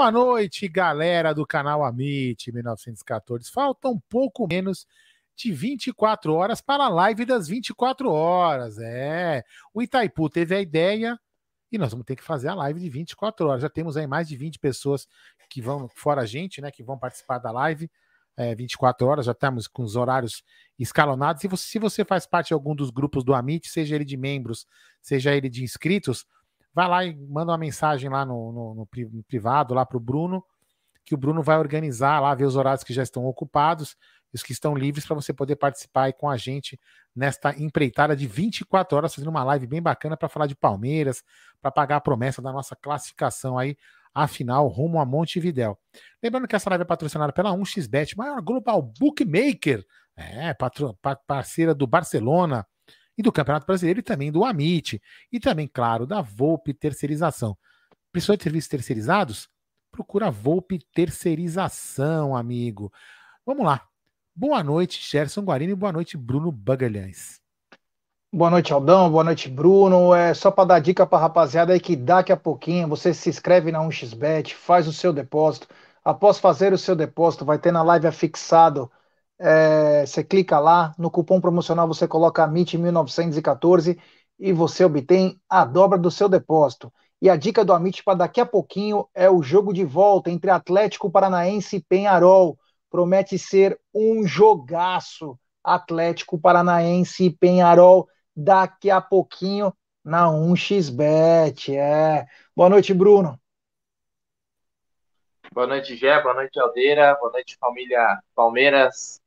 Boa noite, galera do canal Amit 1914. Faltam pouco menos de 24 horas para a live das 24 horas. É, o Itaipu teve a ideia e nós vamos ter que fazer a live de 24 horas. Já temos aí mais de 20 pessoas que vão, fora a gente, né, que vão participar da live. É, 24 horas, já estamos com os horários escalonados. E você, se você faz parte de algum dos grupos do Amit, seja ele de membros, seja ele de inscritos, vai lá e manda uma mensagem lá no, no, no privado, lá para o Bruno, que o Bruno vai organizar lá, ver os horários que já estão ocupados os que estão livres para você poder participar aí com a gente nesta empreitada de 24 horas, fazendo uma live bem bacana para falar de Palmeiras, para pagar a promessa da nossa classificação aí, afinal, rumo a Montevidéu. Lembrando que essa live é patrocinada pela 1xBet, maior global bookmaker, é, parceira do Barcelona, e do Campeonato Brasileiro e também do Amit. E também, claro, da Volpe Terceirização. Precisou de serviços terceirizados? Procura a Volpe Terceirização, amigo. Vamos lá. Boa noite, Gerson Guarini. Boa noite, Bruno Bagalhães. Boa noite, Aldão. Boa noite, Bruno. É só para dar dica para rapaziada aí que daqui a pouquinho você se inscreve na 1xBet, faz o seu depósito. Após fazer o seu depósito, vai ter na live afixado é, você clica lá, no cupom promocional você coloca AMIT1914 e você obtém a dobra do seu depósito. E a dica do Amit para daqui a pouquinho é o jogo de volta entre Atlético Paranaense e Penharol. Promete ser um jogaço. Atlético Paranaense e Penharol daqui a pouquinho na 1xBet. É. Boa noite, Bruno. Boa noite, Gé. Boa noite, Aldeira. Boa noite, família Palmeiras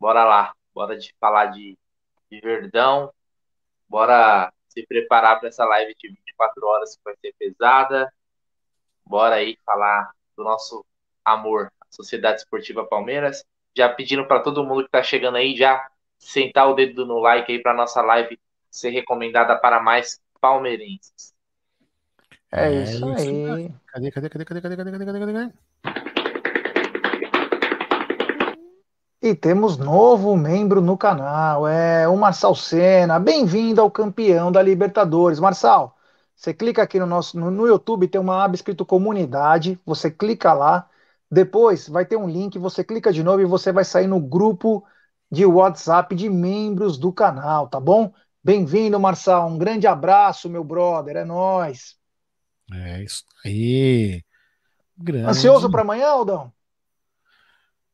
bora lá, bora de falar de, de Verdão, bora se preparar para essa live de 24 horas que vai ser pesada, bora aí falar do nosso amor, a Sociedade Esportiva Palmeiras, já pedindo para todo mundo que está chegando aí já sentar o dedo no like aí para nossa live ser recomendada para mais palmeirenses. É, é isso aí. Cadê, cadê, cadê, cadê, cadê, cadê, cadê, cadê, cadê? E temos novo membro no canal, é o Marçal Sena. Bem-vindo ao campeão da Libertadores. Marçal, você clica aqui no nosso no, no, YouTube, tem uma aba escrito comunidade, você clica lá, depois vai ter um link, você clica de novo e você vai sair no grupo de WhatsApp de membros do canal, tá bom? Bem-vindo, Marçal. Um grande abraço, meu brother. É nós. É isso aí. Grande. Ansioso para amanhã, Aldão?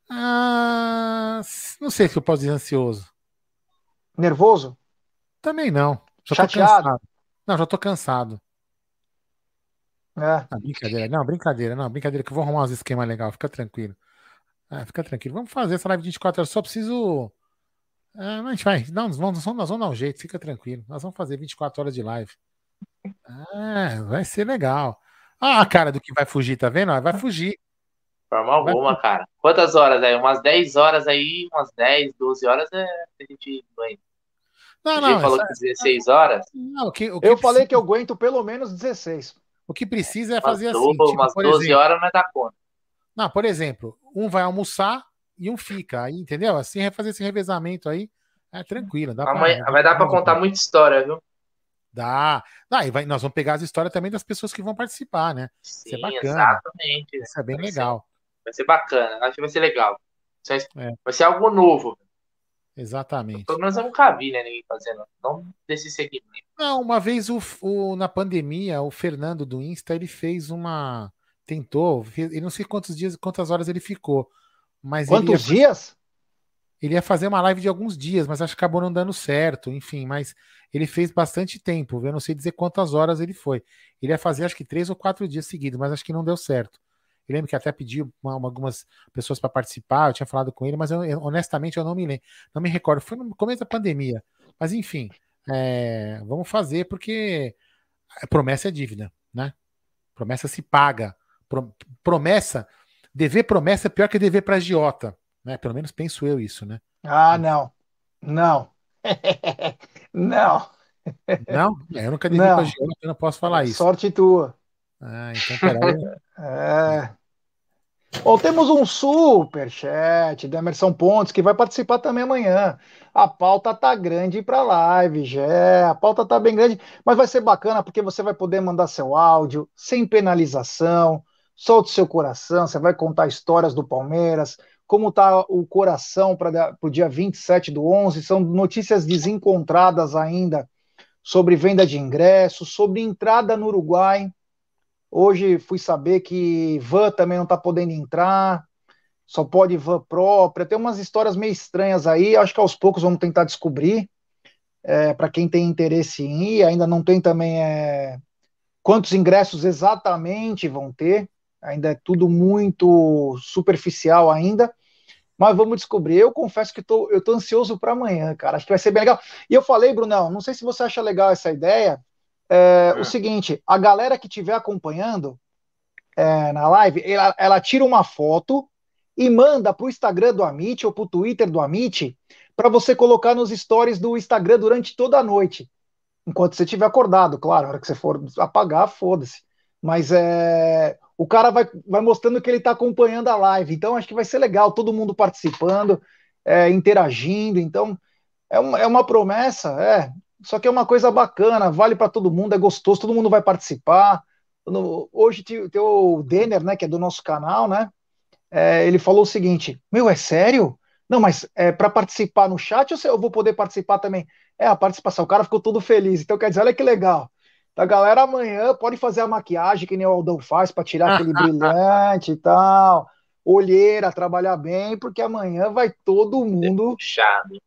Ah, não sei se eu posso dizer ansioso. Nervoso? Também não. Já Chateado? Tô cansado. Não, já tô cansado. É. Ah, brincadeira. Não, brincadeira. Não, brincadeira que eu vou arrumar uns esquemas legais. Fica tranquilo. É, fica tranquilo. Vamos fazer essa live de 24 horas. Só preciso. É, a gente vai. Não, nós, vamos, nós vamos dar um jeito. Fica tranquilo. Nós vamos fazer 24 horas de live. É, vai ser legal. Ah, a cara do que vai fugir, tá vendo? Vai fugir. Forma alguma, cara. Quantas horas aí? Umas 10 horas aí, umas 10, 12 horas é a gente aguenta. Não, não. falou que 16 horas? Não, o que, o que eu precisa... falei que eu aguento pelo menos 16. O que precisa é fazer umas assim. tipo, umas 12 exemplo, horas não é dar conta. Não, por exemplo, um vai almoçar e um fica. Aí, entendeu? Assim, é fazer esse revezamento aí é tranquilo. Dá Amanhã, pra, vai dar para contar muita história, viu? Dá. Dá, e vai, nós vamos pegar as histórias também das pessoas que vão participar, né? Sim, Isso é bacana. Exatamente. Isso é bem legal. Vai ser bacana, acho que vai ser legal. Vai ser, é. vai ser algo novo. Exatamente. Pelo menos eu nunca vi, né, ninguém fazendo. Não desse segmento. Não, uma vez o, o, na pandemia, o Fernando do Insta, ele fez uma. tentou, ele não sei quantos dias, quantas horas ele ficou. Mas Quantos ele ia, dias? Ele ia fazer uma live de alguns dias, mas acho que acabou não dando certo, enfim, mas ele fez bastante tempo, eu não sei dizer quantas horas ele foi. Ele ia fazer acho que três ou quatro dias seguidos, mas acho que não deu certo. Eu lembro que até pediu uma, uma, algumas pessoas para participar, eu tinha falado com ele, mas eu, eu, honestamente eu não me lembro, não me recordo. Foi no começo da pandemia. Mas enfim, é, vamos fazer porque promessa é dívida, né? Promessa se paga. Promessa, dever promessa é pior que dever para agiota, né? Pelo menos penso eu isso, né? Ah, não. Não. não. Não? É, eu nunca devia para agiota, eu não posso falar isso. Sorte tua. Ah, então peraí. é. Bom, temos um super chat do Emerson Pontes que vai participar também amanhã. A pauta tá grande para live, já. A pauta tá bem grande, mas vai ser bacana porque você vai poder mandar seu áudio sem penalização. Solte seu coração, você vai contar histórias do Palmeiras, como tá o coração para o dia 27 do 11. São notícias desencontradas ainda sobre venda de ingressos, sobre entrada no Uruguai. Hoje fui saber que van também não está podendo entrar, só pode van própria. Tem umas histórias meio estranhas aí. Acho que aos poucos vamos tentar descobrir. É, para quem tem interesse em ir, ainda não tem também é, quantos ingressos exatamente vão ter. Ainda é tudo muito superficial ainda. Mas vamos descobrir. Eu confesso que tô, eu tô ansioso para amanhã, cara. Acho que vai ser bem legal. E eu falei, Brunão, não sei se você acha legal essa ideia, é, o seguinte: a galera que estiver acompanhando é, na live, ela, ela, tira uma foto e manda para o Instagram do Amit ou para o Twitter do Amit para você colocar nos stories do Instagram durante toda a noite. Enquanto você estiver acordado, claro, a hora que você for apagar, foda-se. Mas é, o cara vai, vai mostrando que ele está acompanhando a live. Então, acho que vai ser legal, todo mundo participando, é, interagindo. Então, é uma, é uma promessa, é. Só que é uma coisa bacana, vale para todo mundo, é gostoso, todo mundo vai participar. No, hoje tem, o Denner, né, que é do nosso canal, né? É, ele falou o seguinte: Meu, é sério? Não, mas é para participar no chat ou eu vou poder participar também? É, a participação, o cara ficou todo feliz. Então, quer dizer, olha que legal. A galera amanhã pode fazer a maquiagem que nem o Aldão faz para tirar aquele brilhante e tal. Olheira, trabalhar bem, porque amanhã vai todo mundo. Chave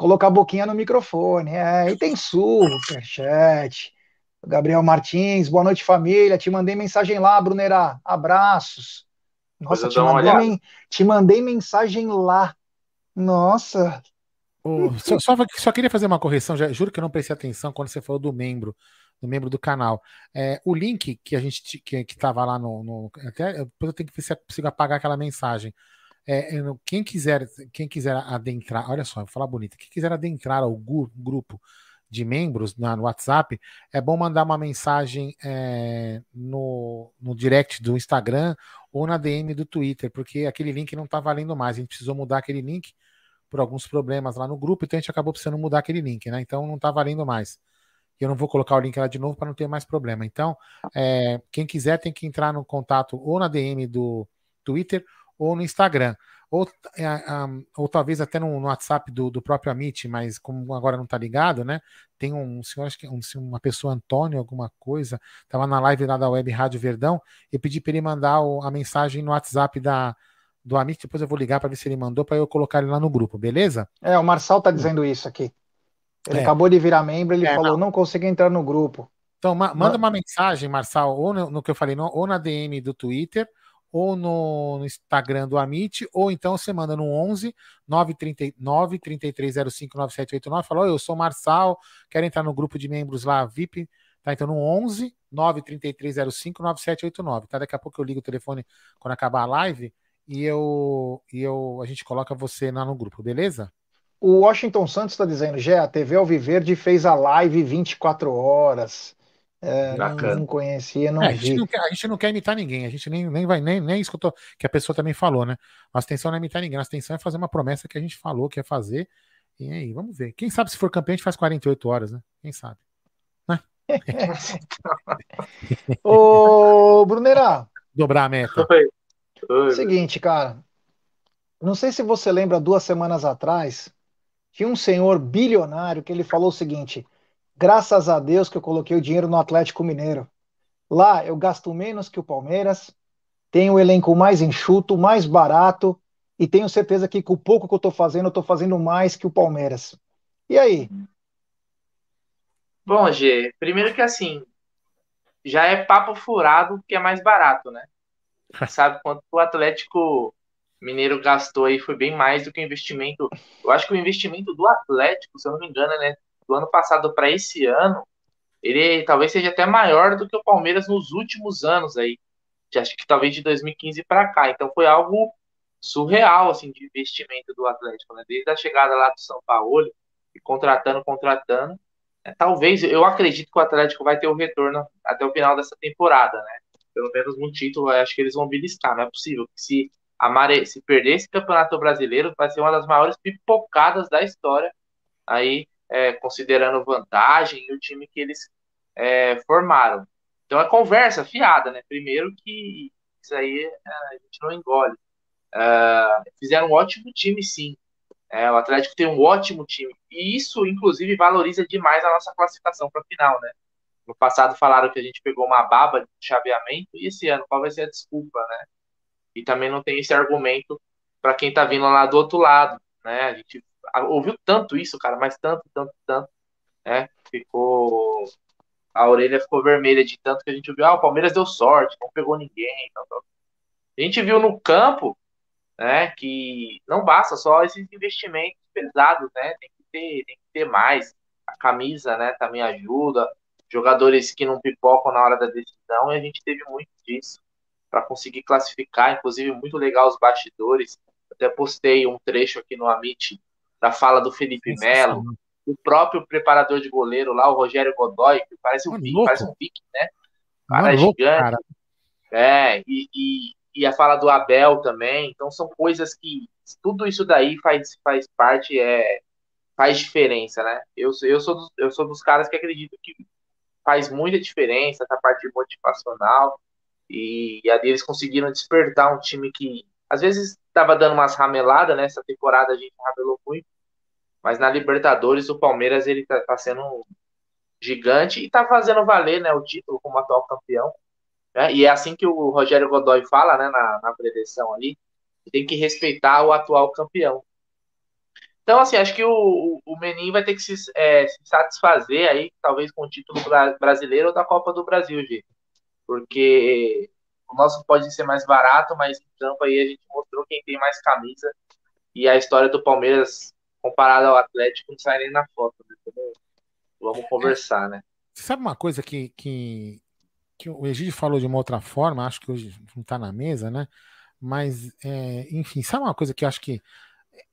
colocar a boquinha no microfone. É, e tem superchat. Gabriel Martins, boa noite, família. Te mandei mensagem lá, Brunerá. Abraços. Nossa, te mandei, te mandei, mensagem lá. Nossa. Oh, só, só, só, queria fazer uma correção, já, juro que eu não prestei atenção quando você falou do membro, do membro do canal. É, o link que a gente que estava lá no, no, Até depois eu tenho que ver se eu consigo apagar aquela mensagem. É, quem quiser quem quiser adentrar, olha só, vou falar bonito, quem quiser adentrar ao grupo de membros na, no WhatsApp, é bom mandar uma mensagem é, no, no direct do Instagram ou na DM do Twitter, porque aquele link não está valendo mais. A gente precisou mudar aquele link por alguns problemas lá no grupo, então a gente acabou precisando mudar aquele link, né? Então não está valendo mais. Eu não vou colocar o link lá de novo para não ter mais problema. Então, é, quem quiser tem que entrar no contato ou na DM do Twitter ou no Instagram. Ou, é, ou talvez até no, no WhatsApp do, do, próprio Amit, mas como agora não está ligado, né? Tem um senhor, acho que um, uma pessoa, Antônio, alguma coisa, estava na live lá da Web Rádio Verdão, eu pedi para ele mandar o, a mensagem no WhatsApp da, do Amit, depois eu vou ligar para ver se ele mandou, para eu colocar ele lá no grupo, beleza? É, o Marçal está dizendo isso aqui. Ele é. acabou de virar membro, ele é, falou, não. não consegui entrar no grupo. Então, ma manda uma mensagem, Marçal, ou no, no que eu falei, no, ou na DM do Twitter, ou no, no, Instagram do Amit, ou então você manda no 11 939 3305 9789, fala, eu sou Marçal, quero entrar no grupo de membros lá, VIP, tá? Então no 11 93305 9789, tá? Daqui a pouco eu ligo o telefone quando acabar a live e eu, e eu a gente coloca você lá no grupo, beleza? O Washington Santos está dizendo, Gé, a TV Alviverde fez a live 24 horas. É, Bacana. Não, conhecia, não é, a, gente não, quer, a gente não quer imitar ninguém, a gente nem, nem vai, nem, nem isso que, a pessoa também falou, né? Nossa intenção não é imitar ninguém, nossa intenção é fazer uma promessa que a gente falou que ia fazer. E aí, vamos ver. Quem sabe se for campeão, a gente faz 48 horas, né? Quem sabe? Né? Ô, Brunerá. Dobrar a meta. Oi. Oi. Seguinte, cara. Não sei se você lembra, duas semanas atrás, tinha um senhor bilionário que ele falou o seguinte: Graças a Deus que eu coloquei o dinheiro no Atlético Mineiro. Lá eu gasto menos que o Palmeiras, tem o elenco mais enxuto, mais barato, e tenho certeza que com o pouco que eu estou fazendo, eu estou fazendo mais que o Palmeiras. E aí? Bom, Gê, primeiro que assim, já é papo furado que é mais barato, né? Sabe quanto o Atlético Mineiro gastou aí foi bem mais do que o investimento. Eu acho que o investimento do Atlético, se eu não me engano, né, do ano passado para esse ano, ele talvez seja até maior do que o Palmeiras nos últimos anos aí. Acho que talvez de 2015 para cá. Então foi algo surreal assim de investimento do Atlético, né? Desde a chegada lá do São Paulo, e contratando, contratando. É, talvez, eu acredito que o Atlético vai ter o retorno até o final dessa temporada, né? Pelo menos no título, acho que eles vão beliscar. Não é possível que se, Mare, se perder esse campeonato brasileiro, vai ser uma das maiores pipocadas da história. Aí, é, considerando vantagem e o time que eles é, formaram. Então é conversa fiada, né? Primeiro que isso aí é, a gente não engole. Uh, fizeram um ótimo time, sim. É, o Atlético tem um ótimo time. E isso, inclusive, valoriza demais a nossa classificação para a final, né? No passado falaram que a gente pegou uma baba de chaveamento, e esse ano, qual vai ser a desculpa, né? E também não tem esse argumento para quem está vindo lá do outro lado, né? A gente ouviu tanto isso, cara, mas tanto, tanto, tanto, né? Ficou. A orelha ficou vermelha de tanto que a gente ouviu, ah, o Palmeiras deu sorte, não pegou ninguém. Tal, tal. A gente viu no campo né? Que não basta só esses investimentos pesados, né? Tem que ter, tem que ter mais. A camisa, né? Também ajuda. Jogadores que não pipocam na hora da decisão e a gente teve muito disso para conseguir classificar. Inclusive muito legal os bastidores. Até postei um trecho aqui no Amit da fala do Felipe Melo, o próprio preparador de goleiro lá, o Rogério Godoy, que parece um, Vic, parece um Vic, né? Cara, é gigante. Cara. É, e, e, e a fala do Abel também. Então são coisas que tudo isso daí faz, faz parte, é, faz diferença, né? Eu, eu, sou dos, eu sou dos caras que acredito que faz muita diferença essa parte motivacional e, e ali eles conseguiram despertar um time que às vezes estava dando umas rameladas, né? Essa temporada a gente ramelou muito, mas na Libertadores o Palmeiras ele tá, tá sendo gigante e tá fazendo valer, né, o título como atual campeão. Né? E é assim que o Rogério Godoy fala né, na, na ali, tem que respeitar o atual campeão. Então, assim, acho que o, o Menin vai ter que se, é, se satisfazer aí, talvez com o título brasileiro ou da Copa do Brasil, gente. Porque o nosso pode ser mais barato, mas em campo aí a gente mostrou quem tem mais camisa. E a história do Palmeiras, comparada ao Atlético, não sai nem na foto. Né? Então, vamos conversar, né? Você sabe uma coisa que, que que o Egídio falou de uma outra forma, acho que hoje não está na mesa, né? Mas, é, enfim, sabe uma coisa que eu acho que.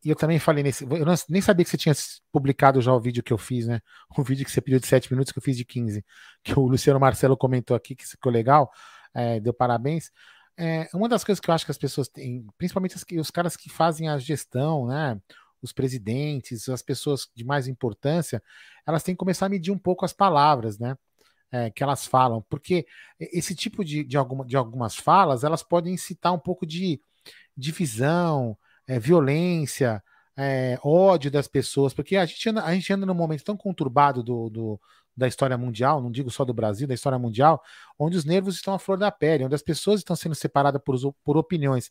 Eu também falei nesse. Eu não, nem sabia que você tinha publicado já o vídeo que eu fiz, né? O vídeo que você pediu de 7 minutos, que eu fiz de 15. Que o Luciano Marcelo comentou aqui, que ficou legal, é, deu parabéns. É, uma das coisas que eu acho que as pessoas têm, principalmente os, os caras que fazem a gestão, né? Os presidentes, as pessoas de mais importância, elas têm que começar a medir um pouco as palavras, né? é, que elas falam, porque esse tipo de, de, alguma, de algumas falas elas podem incitar um pouco de divisão, é, violência, é, ódio das pessoas, porque a gente anda, a gente anda num momento tão conturbado do, do, da história mundial, não digo só do Brasil, da história mundial, onde os nervos estão à flor da pele, onde as pessoas estão sendo separadas por, por opiniões.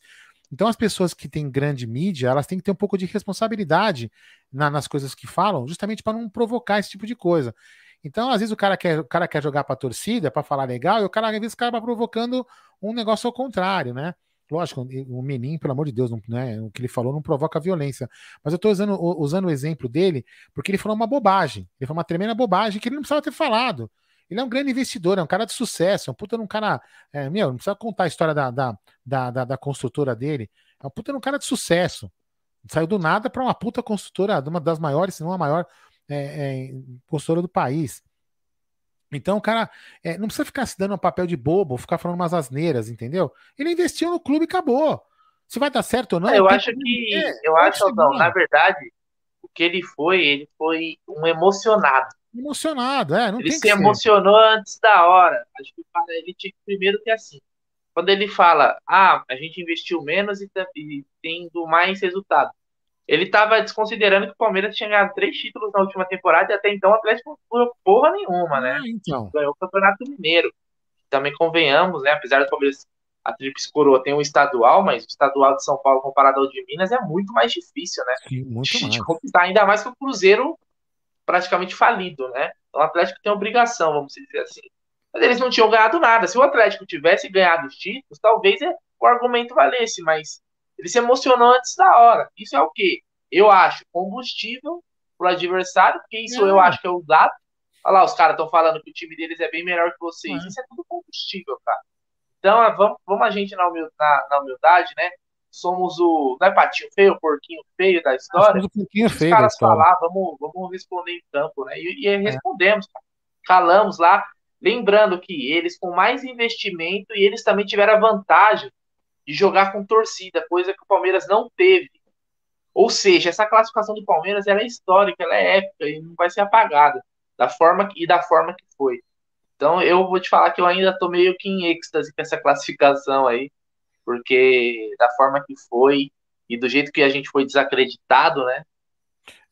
Então, as pessoas que têm grande mídia, elas têm que ter um pouco de responsabilidade na, nas coisas que falam, justamente para não provocar esse tipo de coisa. Então, às vezes, o cara quer, o cara quer jogar para a torcida, para falar legal, e o cara, às vezes, acaba provocando um negócio ao contrário, né? Lógico, o menino, pelo amor de Deus, não, né, o que ele falou não provoca violência. Mas eu estou usando, usando o exemplo dele porque ele falou uma bobagem. Ele falou uma tremenda bobagem que ele não precisava ter falado. Ele é um grande investidor, é um cara de sucesso, é um puta um cara. É, meu, não precisa contar a história da, da, da, da, da construtora dele. É um puta um cara de sucesso. Saiu do nada para uma puta construtora, uma das maiores, se não a maior é, é, consultora do país. Então, o cara é, não precisa ficar se dando um papel de bobo, ficar falando umas asneiras, entendeu? Ele investiu no clube e acabou. Se vai dar certo ou não. eu acho que. eu acho, não, na verdade, o que ele foi, ele foi um emocionado. Emocionado, é. ele se emocionou antes da hora. Acho que ele tinha que primeiro que assim. Quando ele fala, ah, a gente investiu menos e, tá, e tendo mais resultado ele estava desconsiderando que o Palmeiras tinha ganhado três títulos na última temporada e até então o Atlético não porra nenhuma, né? Ah, então. Ganhou o Campeonato Mineiro. Também convenhamos, né? Apesar do Palmeiras a Tríplice Coroa tem um estadual, mas o estadual de São Paulo comparado ao de Minas é muito mais difícil, né? Sim, muito de, mais. de conquistar, ainda mais que o Cruzeiro praticamente falido, né? Então o Atlético tem obrigação, vamos dizer assim. Mas eles não tinham ganhado nada. Se o Atlético tivesse ganhado os títulos, talvez o argumento valesse, mas ele se emocionou antes da hora. Isso é o quê? Eu acho combustível pro adversário, porque isso É. eu acho que é o dado. Olha lá, os caras estão falando que o time deles é bem melhor que vocês. É. Isso é tudo combustível, cara. Então, é, vamos, vamos a gente na humildade, né? Somos o. Não é patinho feio, o porquinho feio da história. Pouquinho Os caras história. falar, vamos, vamos responder em campo, né? E, e respondemos, cara. calamos lá. Lembrando que eles com mais investimento e eles também tiveram a vantagem de jogar com torcida, coisa que o Palmeiras não teve. Ou seja, essa classificação do Palmeiras ela é histórica, ela é épica e não vai ser apagada da forma que- e da forma que foi. Então eu vou te falar que eu ainda tô meio que em êxtase com essa classificação aí, porque da forma que foi e do jeito que a gente foi desacreditado, né?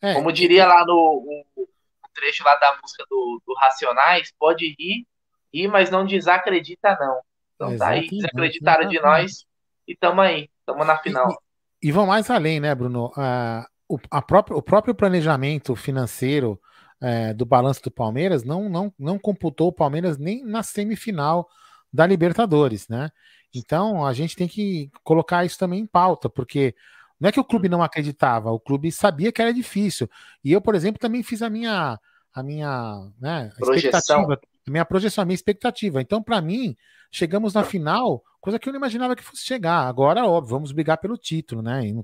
É, Como diria lá no o trecho lá da música do, do Racionais, pode rir, rir, mas não desacredita não. Então tá aí, Exatamente, desacreditaram de exatamente. nós e tamo aí, tamo na final. E vão mais além, né, Bruno? Ah, o, a própria, o próprio planejamento financeiro eh, do balanço do Palmeiras não, não, não computou o Palmeiras nem na semifinal da Libertadores, né? Então a gente tem que colocar isso também em pauta, porque não é que o clube não acreditava, o clube sabia que era difícil. E eu, por exemplo, também fiz a minha a minha né, Projeção. expectativa, minha projeção, a minha expectativa. Então, para mim, chegamos na final, coisa que eu não imaginava que fosse chegar. Agora, óbvio, vamos brigar pelo título, né? E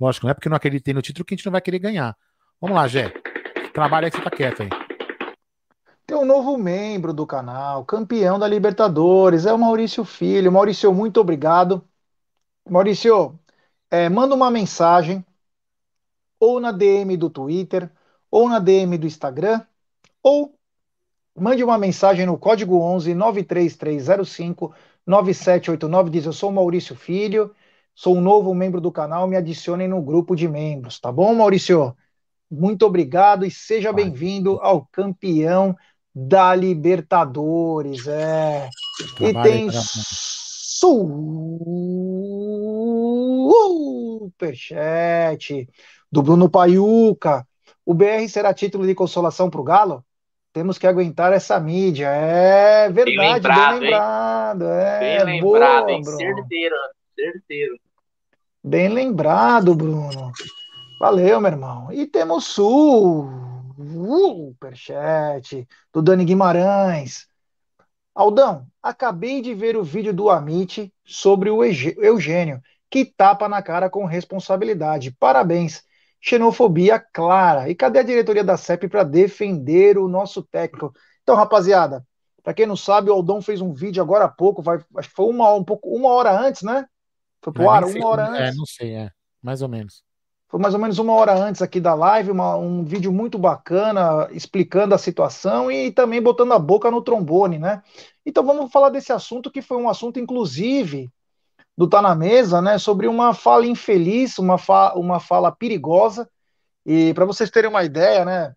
lógico, não é porque não acreditei no título que a gente não vai querer ganhar. Vamos lá, Gé. Trabalha aí que você tá quieto aí. Tem um novo membro do canal, campeão da Libertadores, é o Maurício Filho. Maurício, muito obrigado. Maurício, é, manda uma mensagem ou na DM do Twitter, ou na DM do Instagram, ou mande uma mensagem no código 11 93305 9789. Diz: Eu sou o Maurício Filho, sou um novo membro do canal, me adicionem no grupo de membros, tá bom, Maurício? Muito obrigado e seja bem-vindo ao campeão da Libertadores. É. E tem superchat do Bruno Paiuca. O BR será título de consolação para o Galo? Temos que aguentar essa mídia. É verdade, bem lembrado, hein? lembrado. É, Bem lembrado, boa, hein? Bruno. Certeiro, certeiro. Bem lembrado, Bruno. Valeu, meu irmão. E temos o superchat do Dani Guimarães. Aldão, acabei de ver o vídeo do Amit sobre o Eugênio, que tapa na cara com responsabilidade. Parabéns. Xenofobia clara. E cadê a diretoria da CEP para defender o nosso técnico? Então, rapaziada, para quem não sabe, o Aldão fez um vídeo agora há pouco, vai, acho que foi uma, um pouco, uma hora antes, né? Foi pro ar, sei uma hora É, antes. não sei, é. Mais ou menos. Foi mais ou menos uma hora antes aqui da live, uma- um vídeo muito bacana explicando a situação e também botando a boca no trombone, né? Então vamos falar desse assunto que foi um assunto, inclusive, do Tá na Mesa, né? Sobre uma fala infeliz, uma, fa uma fala perigosa. E para vocês terem uma ideia, né?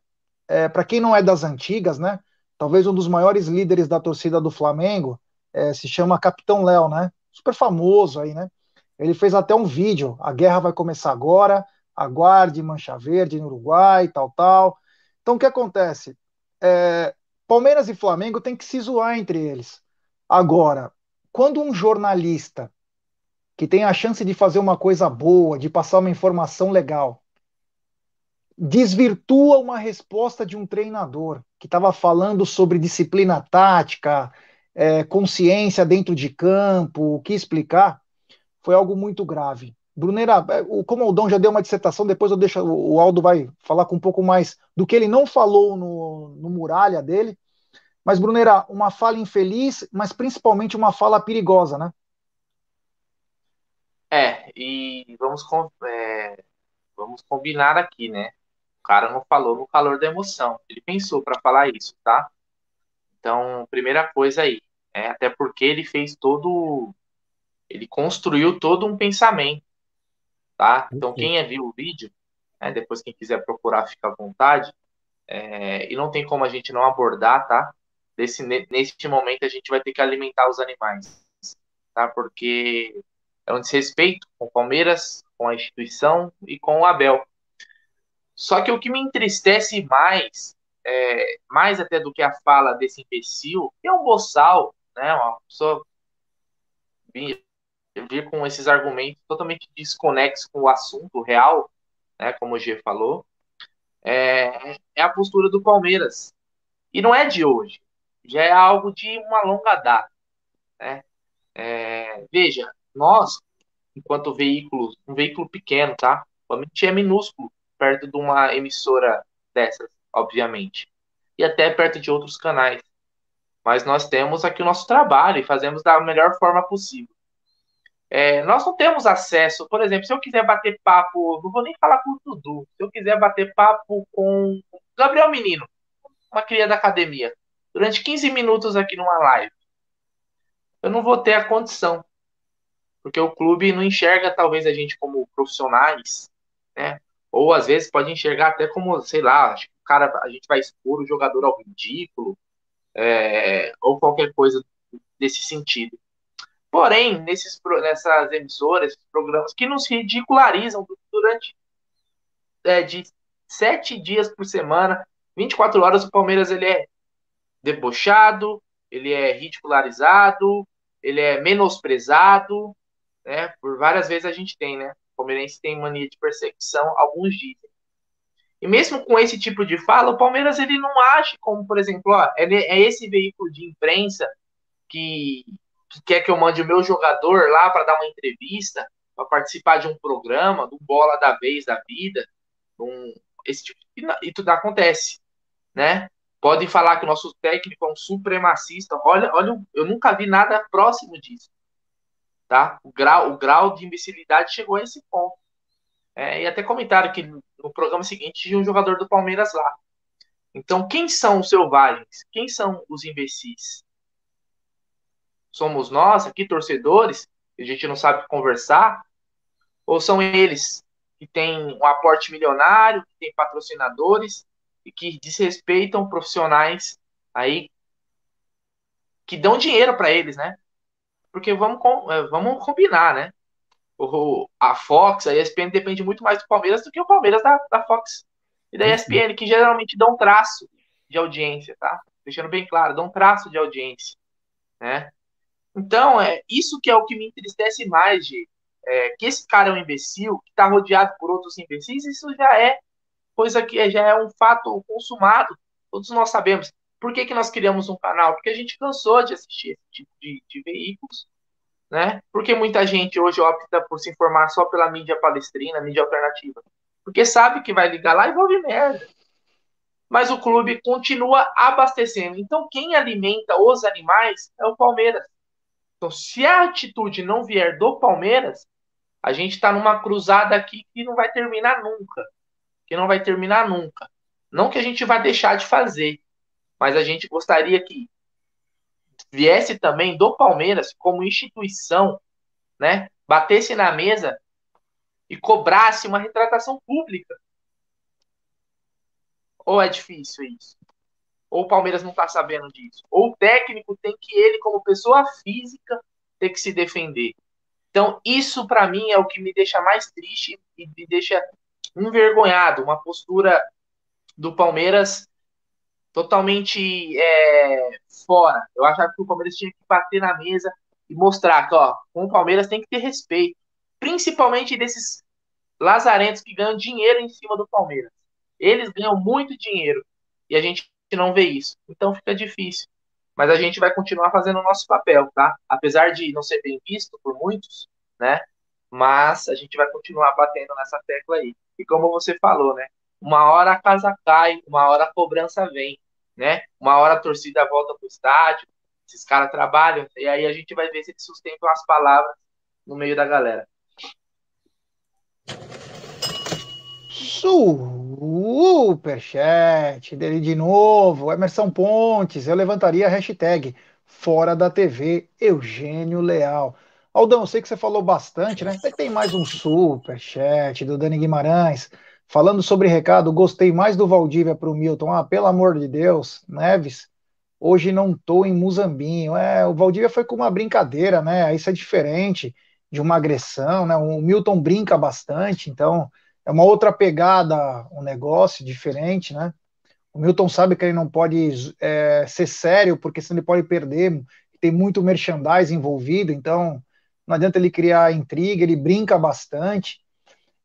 É, para quem não é das antigas, né? Talvez um dos maiores líderes da torcida do Flamengo é, se chama Capitão Léo, né? Super famoso aí, né? Ele fez até um vídeo. A guerra vai começar agora. Aguarde Mancha Verde no Uruguai, tal, tal. Então o que acontece? É, Palmeiras e Flamengo tem que se zoar entre eles. Agora, quando um jornalista que tem a chance de fazer uma coisa boa, de passar uma informação legal, desvirtua uma resposta de um treinador que estava falando sobre disciplina tática, é, consciência dentro de campo, o que explicar, foi algo muito grave. Bruneira, é, o- como o Aldão já deu uma dissertação, depois eu deixo, o Aldo vai falar com um pouco mais do que ele não falou no, no muralha dele. Mas, Bruneira, uma fala infeliz, mas principalmente uma fala perigosa, né? É, e vamos, é, vamos combinar aqui, né? O cara não falou no calor da emoção. Ele pensou para falar isso, tá? Então, primeira coisa aí, é, até porque ele fez todo, ele construiu todo um pensamento, tá? Então, quem é, viu o vídeo, né, depois quem quiser procurar, fica à vontade. É, e não tem como a gente não abordar, tá? Desse, ne- neste momento a gente vai ter que alimentar os animais, tá? Porque é um desrespeito com o Palmeiras, com a instituição e com o Abel. Só que o que me entristece mais, é, mais até do que a fala desse imbecil, que é um boçal, né? Uma pessoa vir, com esses argumentos totalmente desconexos com o assunto real, né? Como o G falou, é, é a postura do Palmeiras. E não é de hoje, já é algo de uma longa data. Né? É, veja, nós, enquanto veículos, um veículo pequeno, tá? O Amit é minúsculo perto de uma emissora dessas, obviamente. E até perto de outros canais. Mas nós temos aqui o nosso trabalho e fazemos da melhor forma possível. É, nós não temos acesso, por exemplo, se eu quiser bater papo, não vou nem falar com o Dudu, se eu quiser bater papo com Gabriel Menino, uma cria da academia, durante 15 minutos aqui numa live, eu não vou ter a condição, porque o clube não enxerga talvez a gente como profissionais, né? Ou às vezes pode enxergar até como, sei lá, acho que o cara, a gente vai expor o jogador ao ridículo, é, ou qualquer coisa desse sentido. Porém, nesses, nessas emissoras, programas que nos ridicularizam durante é, de sete dias por semana, 24 horas, o Palmeiras ele é debochado, ele é ridicularizado, ele é menosprezado, né? Por várias vezes a gente tem, né? O palmeirense tem mania de perseguição, alguns dizem. E mesmo com esse tipo de fala, o Palmeiras ele não age como, por exemplo, ó, é, é esse veículo de imprensa que que quer que eu mande o meu jogador lá para dar uma entrevista, para participar de um programa, do bola da vez da vida, um, esse tipo, e, e tudo acontece, né? Podem falar que o nosso técnico é um supremacista. Olha, olha, eu nunca vi nada próximo disso, tá? O grau, o grau de imbecilidade chegou a esse ponto. É, e até comentaram que no programa seguinte tinha um jogador do Palmeiras lá. Então, quem são os selvagens? Quem são os imbecis? somos nós aqui, torcedores, que a gente não sabe conversar, ou são eles que têm um aporte milionário, que têm patrocinadores e que desrespeitam profissionais aí que dão dinheiro para eles, né? Porque vamos, é, vamos combinar, né? O, a Fox, a ESPN depende muito mais do Palmeiras do que o Palmeiras da, da Fox e da ESPN, que geralmente dão um traço de audiência, tá? Deixando bem claro, dão um traço de audiência, né? Então, é isso que é o que me entristece mais, de é, que esse cara é um imbecil, que está rodeado por outros imbecis, isso já é coisa que já é um fato consumado. Todos nós sabemos. Por que, que nós criamos um canal? Porque a gente cansou de assistir esse tipo de, de veículos, né? Porque muita gente hoje opta por se informar só pela mídia palestrina, mídia alternativa. Porque sabe que vai ligar lá e vai ouvir merda. Mas o clube continua abastecendo. Então, quem alimenta os animais é o Palmeiras. Então, se a atitude não vier do Palmeiras, a gente está numa cruzada aqui que não vai terminar nunca. Que não vai terminar nunca. Não que a gente vá deixar de fazer, mas a gente gostaria que viesse também do Palmeiras como instituição, né? Batesse na mesa e cobrasse uma retratação pública. Ou é difícil isso? ou o Palmeiras não está sabendo disso, ou o técnico tem que ele, como pessoa física, ter que se defender. Então, isso para mim é o que me deixa mais triste e me deixa envergonhado. Uma postura do Palmeiras totalmente é, fora. Eu achava que o Palmeiras tinha que bater na mesa e mostrar que, ó, com o Palmeiras tem que ter respeito, principalmente desses lazarentos que ganham dinheiro em cima do Palmeiras. Eles ganham muito dinheiro e a gente não vê isso. Então fica difícil. Mas a gente vai continuar fazendo o nosso papel, tá? Apesar de não ser bem visto por muitos, né? Mas a gente vai continuar batendo nessa tecla aí. E como você falou, né? Uma hora a casa cai, uma hora a cobrança vem, né? Uma hora a torcida volta pro estádio, esses caras trabalham, e aí a gente vai ver se eles sustentam as palavras no meio da galera. Superchat dele de novo, Emerson Pontes, eu levantaria a hashtag fora da TV, Eugênio Leal. Aldão, sei que você falou bastante, né? Tem mais um superchat do Dani Guimarães, falando sobre recado, gostei mais do Valdívia para o Milton, ah, pelo amor de Deus, Neves, hoje não tô em Muzambinho. É, o Valdívia foi com uma brincadeira, né? Isso é diferente de uma agressão, né? O Milton brinca bastante, então é uma outra pegada, um negócio diferente, né? O Milton sabe que ele não pode é, ser sério, porque senão ele pode perder. Tem muito merchandising envolvido, então não adianta ele criar intriga, ele brinca bastante.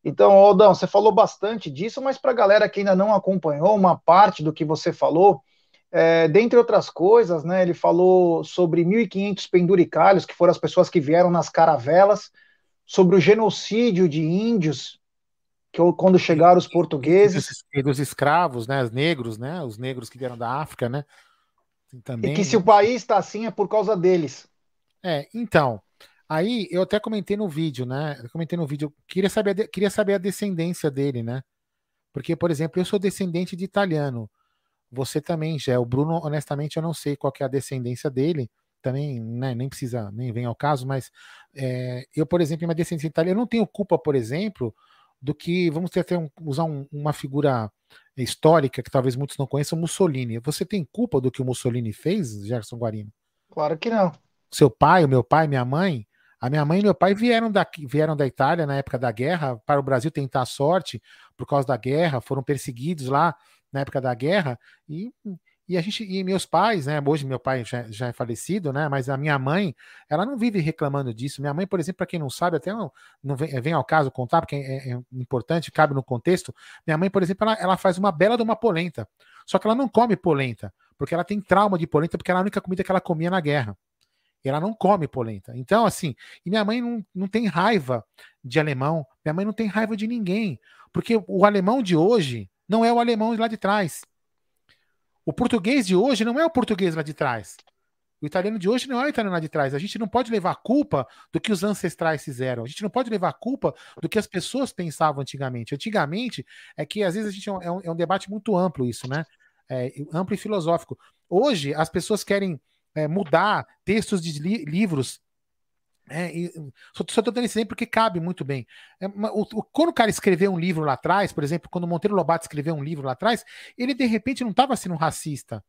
Então, Aldão, você falou bastante disso, mas para a galera que ainda não acompanhou uma parte do que você falou, é, dentre outras coisas, né, ele falou sobre 1.500 penduricalhos, que foram as pessoas que vieram nas caravelas, sobre o genocídio de índios, que quando chegaram os portugueses. E dos escravos, né, os negros, né, os negros que vieram da África, né. Também, e que se o país está assim é por causa deles. É, então, aí eu até comentei no vídeo, né, eu comentei no vídeo, queria saber, queria saber a descendência dele, né, porque, por exemplo, eu sou descendente de italiano, você também, já. O Bruno, honestamente, eu não sei qual é a descendência dele. Também, né, nem precisa, nem vem ao caso, mas é, eu, por exemplo, minha descendência italiana, eu não tenho culpa, por exemplo, do que, vamos ter até um, usar um, uma figura histórica que talvez muitos não conheçam, Mussolini. Você tem culpa do que o Mussolini fez, Gerson Guarino? Claro que não. Seu pai, o meu pai, minha mãe, a minha mãe e meu pai vieram, daqui, vieram da Itália na época da guerra para o Brasil tentar a sorte por causa da guerra, foram perseguidos lá na época da guerra, e, e a gente, e meus pais, né? Hoje meu pai já, já é falecido, né? Mas a minha mãe, ela não vive reclamando disso. Minha mãe, por exemplo, para quem não sabe, até não, não vem, vem, ao caso contar, porque é, é, importante, cabe no contexto. Minha mãe, por exemplo, ela, ela faz uma bela de uma polenta. Só que ela não come polenta, porque ela tem trauma de polenta, porque era a única comida que ela comia na guerra. Ela não come polenta. Então, assim, e minha mãe não, não tem raiva de alemão, minha mãe não tem raiva de ninguém. Porque o alemão de hoje, não é o alemão lá de trás. O português de hoje não é o português lá de trás. O italiano de hoje não é o italiano lá de trás. A gente não pode levar a culpa do que os ancestrais fizeram. A gente não pode levar a culpa do que as pessoas pensavam antigamente. Antigamente, é que às vezes a gente é um, é um debate muito amplo isso, né? É, amplo e filosófico. Hoje, as pessoas querem é, mudar textos de li livros é, e, só estou dando esse exemplo porque cabe muito bem. É, o, o, quando o cara escreveu um livro lá atrás, por exemplo, quando o Monteiro Lobato escreveu um livro lá atrás, ele de repente não estava sendo racista.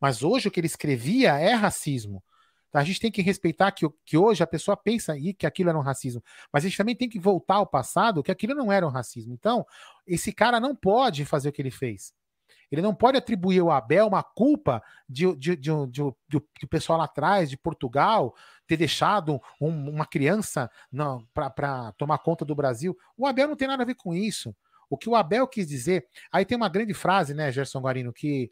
Mas hoje o que ele escrevia é racismo. A gente tem que respeitar que, que hoje a pessoa pensa aí que aquilo era um racismo. Mas a gente também tem que voltar ao passado que aquilo não era um racismo. Então, esse cara não pode fazer o que ele fez. Ele não pode atribuir ao Abel uma culpa de, de, de, de, pessoal lá atrás, de Portugal, ter deixado um, uma criança para tomar conta do Brasil. O Abel não tem nada a ver com isso. O que o Abel quis dizer. Aí tem uma grande frase, né, Gerson Guarino, que,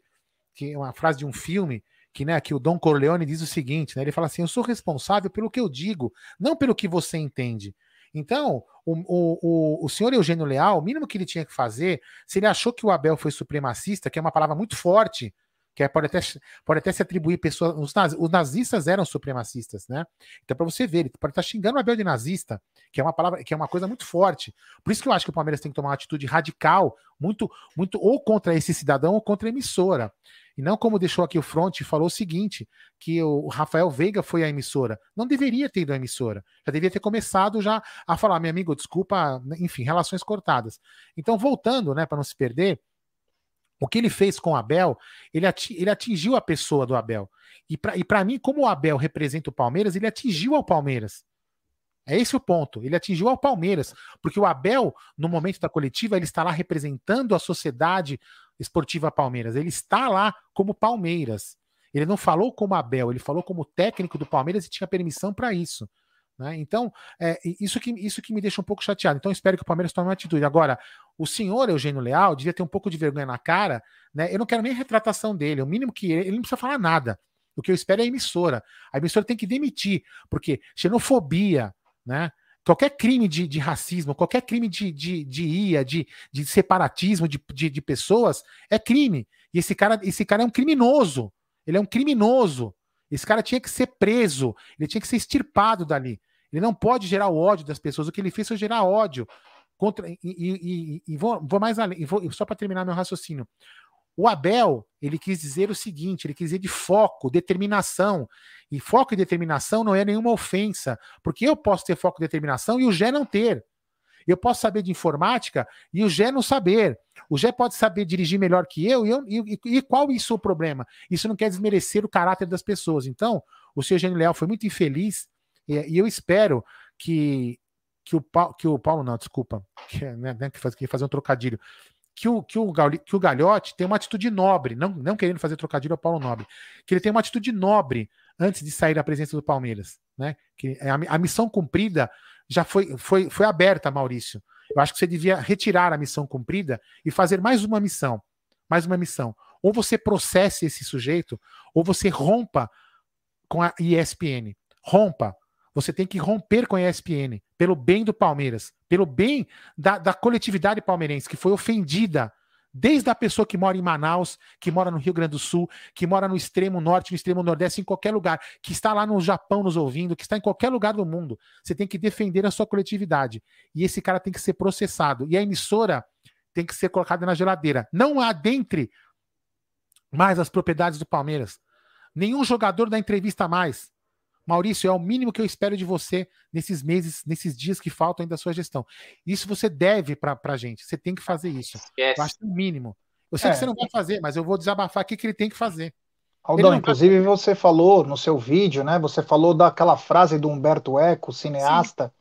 que é uma frase de um filme que, né, que o Don Corleone diz o seguinte, né, ele fala assim, eu sou responsável pelo que eu digo, não pelo que você entende. Então, o, o, o, senhor Eugênio Leal, o mínimo que ele tinha que fazer, se ele achou que o Abel foi supremacista, que é uma palavra muito forte, que é, pode, até, pode até se atribuir pessoas. Os, naz, os nazistas eram supremacistas, né? Então, para você ver, ele pode estar xingando o Abel de nazista, que é uma palavra, que é uma coisa muito forte. Por isso que eu acho que o Palmeiras tem que tomar uma atitude radical, muito, muito, ou contra esse cidadão ou contra a emissora. E não como deixou aqui o Front falou o seguinte: que o Rafael Veiga foi à emissora. Não deveria ter ido à emissora. Já deveria ter começado já a falar, meu amigo, desculpa, enfim, relações cortadas. Então, voltando, né, para não se perder, o que ele fez com o Abel, ele atingiu a pessoa do Abel. E para mim, como o Abel representa o Palmeiras, ele atingiu ao Palmeiras. É esse o ponto. Ele atingiu ao Palmeiras. Porque o Abel, no momento da coletiva, ele está lá representando a sociedade esportiva Palmeiras. Ele está lá como Palmeiras. Ele não falou como Abel, ele falou como técnico do Palmeiras e tinha permissão para isso. Né? Então, é, isso, que, isso que me deixa um pouco chateado. Então, espero que o Palmeiras tome uma atitude. Agora, o senhor Eugênio Leal devia ter um pouco de vergonha na cara. Né? Eu não quero nem retratação dele. O mínimo que ele, ele não precisa falar nada. O que eu espero é a emissora. A emissora tem que demitir, porque xenofobia, né? Qualquer crime de, de, racismo, qualquer crime de, de, de ia, de, de separatismo de, de, de, pessoas, é crime. E esse cara, esse cara é um criminoso. Ele é um criminoso. Esse cara tinha que ser preso, ele tinha que ser extirpado dali. Ele não pode gerar ódio das pessoas. O que ele fez foi gerar ódio. Contra, e, e, e, e vou, vou, mais além, vou, só para terminar meu raciocínio. O Abel, ele quis dizer o seguinte: ele quis dizer de foco, determinação. E foco e determinação não é nenhuma ofensa, porque eu posso ter foco e determinação e o Gé não ter. Eu posso saber de informática e o Gé não saber. O Gé pode saber dirigir melhor que eu e, eu, e, e qual isso é o problema? Isso não quer desmerecer o caráter das pessoas. Então, o seu Eugênio Leal foi muito infeliz e, e eu espero que, que, o, que o Paulo, não, desculpa, que, né, né que fazer um trocadilho, que o, que, o, que o Galhote tem uma atitude nobre, não, não querendo fazer trocadilho ao Paulo Nobre, que ele tem uma atitude nobre antes de sair da presença do Palmeiras. Né? Que a, a missão cumprida já foi, foi, foi aberta, Maurício. Eu acho que você devia retirar a missão cumprida e fazer mais uma missão. Mais uma missão. Ou você processe esse sujeito, ou você rompa com a ESPN. Rompa. Você tem que romper com a ESPN pelo bem do Palmeiras, pelo bem da, da coletividade palmeirense que foi ofendida Desde a pessoa que mora em Manaus, que mora no Rio Grande do Sul, que mora no extremo norte, no extremo nordeste, em qualquer lugar, que está lá no Japão nos ouvindo, que está em qualquer lugar do mundo. Você tem que defender a sua coletividade. E esse cara tem que ser processado. E a emissora tem que ser colocada na geladeira. Não adentre mais as propriedades do Palmeiras. Nenhum jogador dá entrevista mais. Maurício, é o mínimo que eu espero de você nesses meses, nesses dias que faltam ainda da sua gestão. Isso você deve para a gente. Você tem que fazer isso. Esquece. Eu acho que é o mínimo. Eu sei é. que você não vai fazer, mas eu vou desabafar aqui que ele tem que fazer. Aldão, inclusive vai... você falou no seu vídeo, né? Você falou daquela frase do Humberto Eco, cineasta,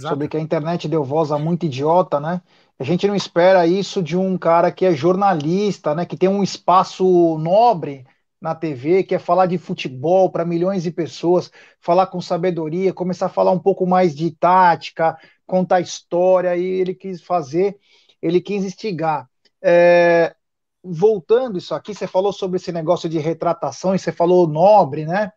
sobre que a internet deu voz a muito idiota, né? A gente não espera isso de um cara que é jornalista, né? Que tem um espaço nobre na TV, que é falar de futebol para milhões de pessoas, falar com sabedoria, começar a falar um pouco mais de tática, contar história, e ele quis fazer, ele quis instigar. É, voltando isso aqui, você falou sobre esse negócio de retratação, e você falou nobre, né?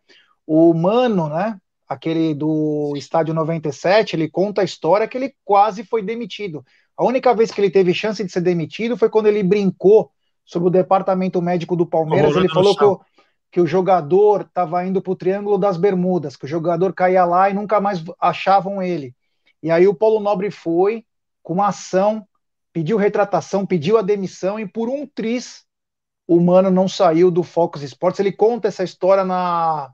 O Mano, né? Aquele do Estádio 97, ele conta a história que ele quase foi demitido. A única vez que ele teve chance de ser demitido foi quando ele brincou sobre o departamento médico do Palmeiras. Ele falou que o, que o jogador estava indo para o Triângulo das Bermudas, que o jogador caía lá e nunca mais achavam ele. E aí o Paulo Nobre foi com uma ação, pediu retratação, pediu a demissão e por um tris o Mano não saiu do Focus Sports. Ele conta essa história na,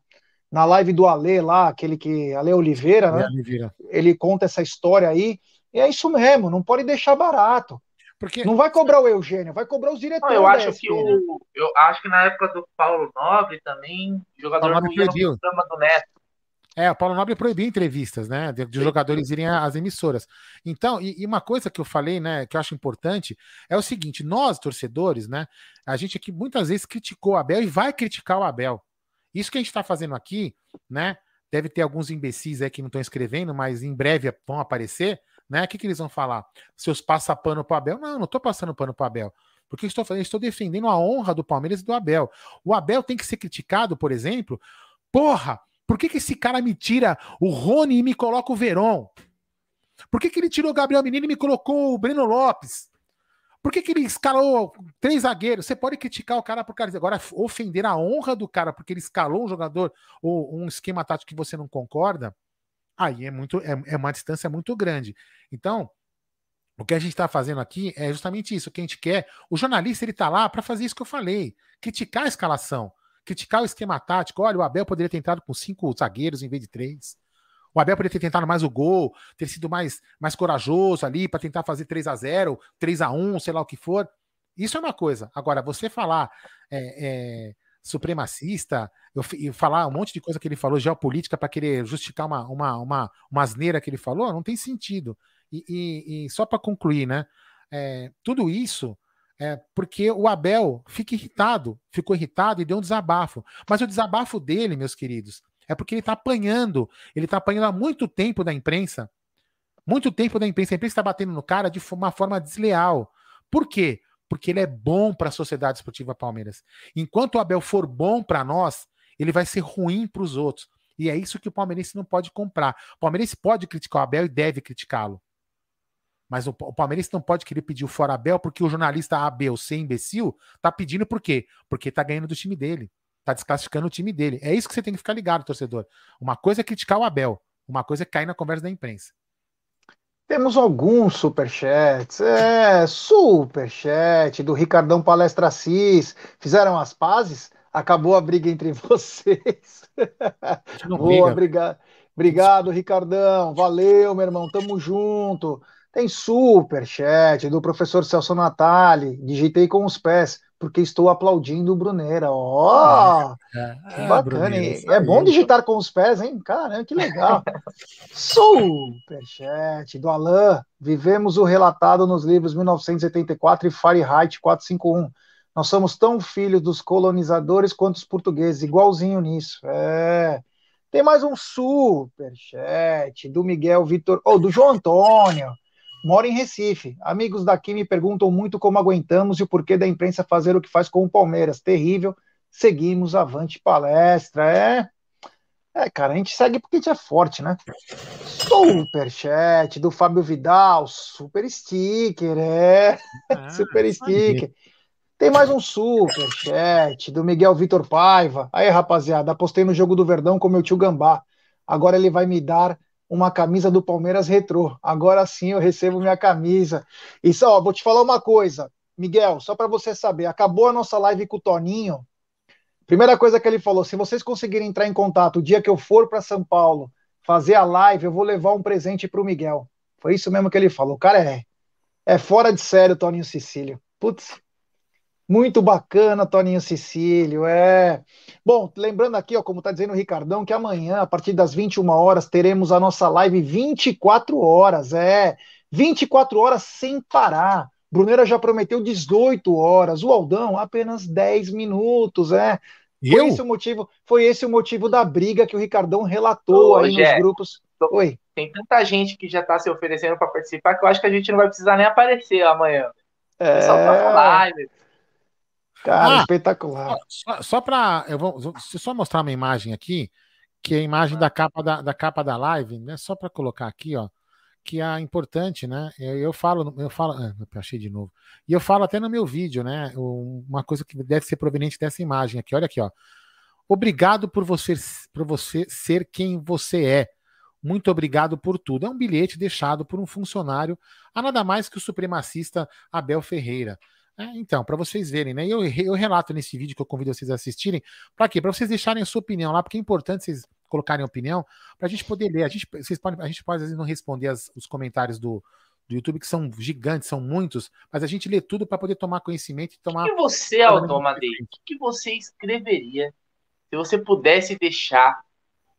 na live do Ale lá, aquele que. Ale Oliveira, né? Oliveira. Ele conta essa história aí. E é isso mesmo, não pode deixar barato. Porque... Não vai cobrar o Eugênio, vai cobrar os diretores. Não, eu acho que o, eu acho que na época do Paulo Nobre também, o jogador Paulo não ia no programa do Neto. É, o Paulo Nobre proibiu entrevistas, né? De, de jogadores irem às emissoras. Então, e, e, uma coisa que eu falei, né, que eu acho importante, é o seguinte: nós, torcedores, né? A gente aqui muitas vezes criticou o Abel e vai criticar o Abel. Isso que a gente está fazendo aqui, né? Deve ter alguns imbecis aí que não estão escrevendo, mas em breve vão aparecer né? O que, que eles vão falar? Seus passa pano pro Abel? Não, não estou passando pano pro Abel. Porque estou fazendo, estou defendendo a honra do Palmeiras e do Abel. O Abel tem que ser criticado, por exemplo. Porra, por que, que esse cara me tira o Rony e me coloca o Veron? Por que, que ele tirou o Gabriel Menino e me colocou o Breno Lopes? Por que, que ele escalou três zagueiros? Você pode criticar o cara por cara. Agora, ofender a honra do cara porque ele escalou um jogador ou um esquema tático que você não concorda, aí é muito é, é uma distância muito grande. Então, o que a gente está fazendo aqui é justamente isso. O que a gente quer, o jornalista ele está lá para fazer isso que eu falei, criticar a escalação, criticar o esquema tático. Olha, o Abel poderia ter entrado com cinco zagueiros em vez de três. O Abel poderia ter tentado mais o gol, ter sido mais, mais corajoso ali para tentar fazer 3 a 0 3 a 1 sei lá o que for. Isso é uma coisa. Agora, você falar é, é, supremacista, eu, eu, falar um monte de coisa que ele falou, geopolítica, para querer justificar uma, uma, uma, uma asneira que ele falou, não tem sentido. E, e, e só para concluir, né? É, tudo isso é porque o Abel fica irritado, ficou irritado e deu um desabafo. Mas o desabafo dele, meus queridos, é porque ele está apanhando. Ele está apanhando há muito tempo da imprensa. Muito tempo da imprensa. A imprensa está batendo no cara de uma forma desleal. Por quê? Porque ele é bom para a Sociedade Esportiva Palmeiras. Enquanto o Abel for bom para nós, ele vai ser ruim para os outros. E é isso que o palmeirense não pode comprar. O palmeirense pode criticar o Abel e deve criticá-lo. Mas o, palmeirense não pode querer pedir o fora Abel porque o jornalista A, B ou C, imbecil, tá pedindo por quê? Porque tá ganhando do time dele. Tá desclassificando o time dele. É isso que você tem que ficar ligado, torcedor. Uma coisa é criticar o Abel, uma coisa é cair na conversa da imprensa. Temos alguns superchats. É, superchat do Ricardão Palestra Cis. Fizeram as pazes? Acabou a briga entre vocês. Boa, obrigado. Obrigado, Ricardão. Valeu, meu irmão. Tamo junto. Tem super chat do professor Celso Natali. Digitei com os pés, porque estou aplaudindo o Bruneira. Ó, oh, é, é, bacana. É, é bom digitar com os pés, hein? Caramba, que legal. super chat do Alain. Vivemos o relatado nos livros 1984 e Fahrenheit 451. Nós somos tão filhos dos colonizadores quanto os portugueses, igualzinho nisso. É. Tem mais um super chat do Miguel Vitor, ou oh, do João Antônio moro em Recife. Amigos daqui me perguntam muito como aguentamos e o porquê da imprensa fazer o que faz com o Palmeiras. Terrível. Seguimos avante palestra. É. É, cara, a gente segue porque a gente é forte, né? Superchat do Fábio Vidal, super sticker, é. Ah, super sticker. Tem mais um superchat do Miguel Vitor Paiva. Aí, rapaziada, apostei no jogo do Verdão com meu tio Gambá. Agora ele vai me dar uma camisa do Palmeiras retrô. Agora sim eu recebo minha camisa. E só, vou te falar uma coisa, Miguel, só para você saber, acabou a nossa live com o Toninho. Primeira coisa que ele falou, se vocês conseguirem entrar em contato o dia que eu for para São Paulo fazer a live, eu vou levar um presente para o Miguel. Foi isso mesmo que ele falou. O cara é é fora de sério, Toninho Cecílio. Putz, muito bacana, Toninho Cecílio. É. Bom, lembrando aqui, ó, como está dizendo o Ricardão, que amanhã, a partir das 21 horas, teremos a nossa live 24 horas. É. 24 horas sem parar. Bruneira já prometeu 18 horas, o Aldão apenas 10 minutos, é. Foi eu? esse o motivo, foi esse o motivo da briga que o Ricardão relatou Ô, aí nos grupos. Oi. Tem tanta gente que já está se oferecendo para participar que eu acho que a gente não vai precisar nem aparecer amanhã. É... Só pra live. Cara, ah, espetacular. Só, só para. Eu vou só mostrar uma imagem aqui, que é a imagem da capa da, da capa da live, né? Só para colocar aqui, ó. Que é importante, né? Eu, eu falo, eu falo, ah, achei de novo. E eu falo até no meu vídeo, né? Uma coisa que deve ser proveniente dessa imagem aqui. Olha aqui, ó. Obrigado por você, por você ser quem você é. Muito obrigado por tudo. É um bilhete deixado por um funcionário, a nada mais que o supremacista Abel Ferreira. É, então, para vocês verem, né? Eu, eu relato nesse vídeo que eu convido vocês a assistirem. Para quê? Para vocês deixarem a sua opinião lá, porque é importante vocês colocarem opinião para a gente poder ler. A gente, vocês podem, a gente pode às vezes não responder as, os comentários do, do YouTube, que são gigantes, são muitos, mas a gente lê tudo para poder tomar conhecimento e tomar. O que você, Aldomadei, o que você escreveria se você pudesse deixar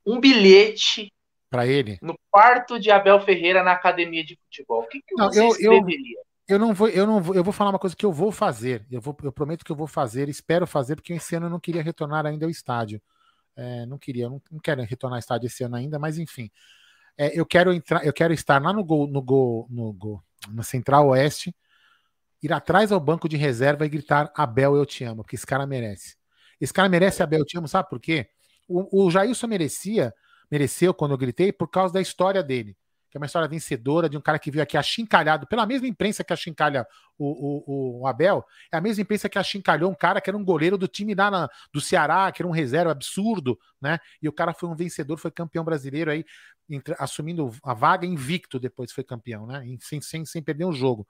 um bilhete para ele no quarto de Abel Ferreira na academia de futebol? O que, que não, você eu, escreveria? Eu eu não vou, eu não vou, eu vou falar uma coisa que eu vou fazer. Eu, vou, eu prometo que eu vou fazer, espero fazer, porque esse ano eu não queria retornar ainda ao estádio. É, não queria, não, não quero retornar ao estádio esse ano ainda, mas enfim. É, eu quero entrar, eu quero estar lá no gol, no gol, no gol, na Central Oeste, ir atrás ao banco de reserva e gritar Abel, eu te amo, porque esse cara merece. Esse cara merece Abel, eu te amo, sabe por quê? O, o Jailson merecia, mereceu quando eu gritei por causa da história dele que é uma história vencedora de um cara que veio aqui achincalhado pela mesma imprensa que achincalha o, o, o Abel, é a mesma imprensa que achincalhou um cara que era um goleiro do time da, na, do Ceará, que era um reserva absurdo, né? E o cara foi um vencedor, foi campeão brasileiro aí, entre, assumindo a vaga invicto depois foi campeão, né? Sem, sem, sem perder um jogo.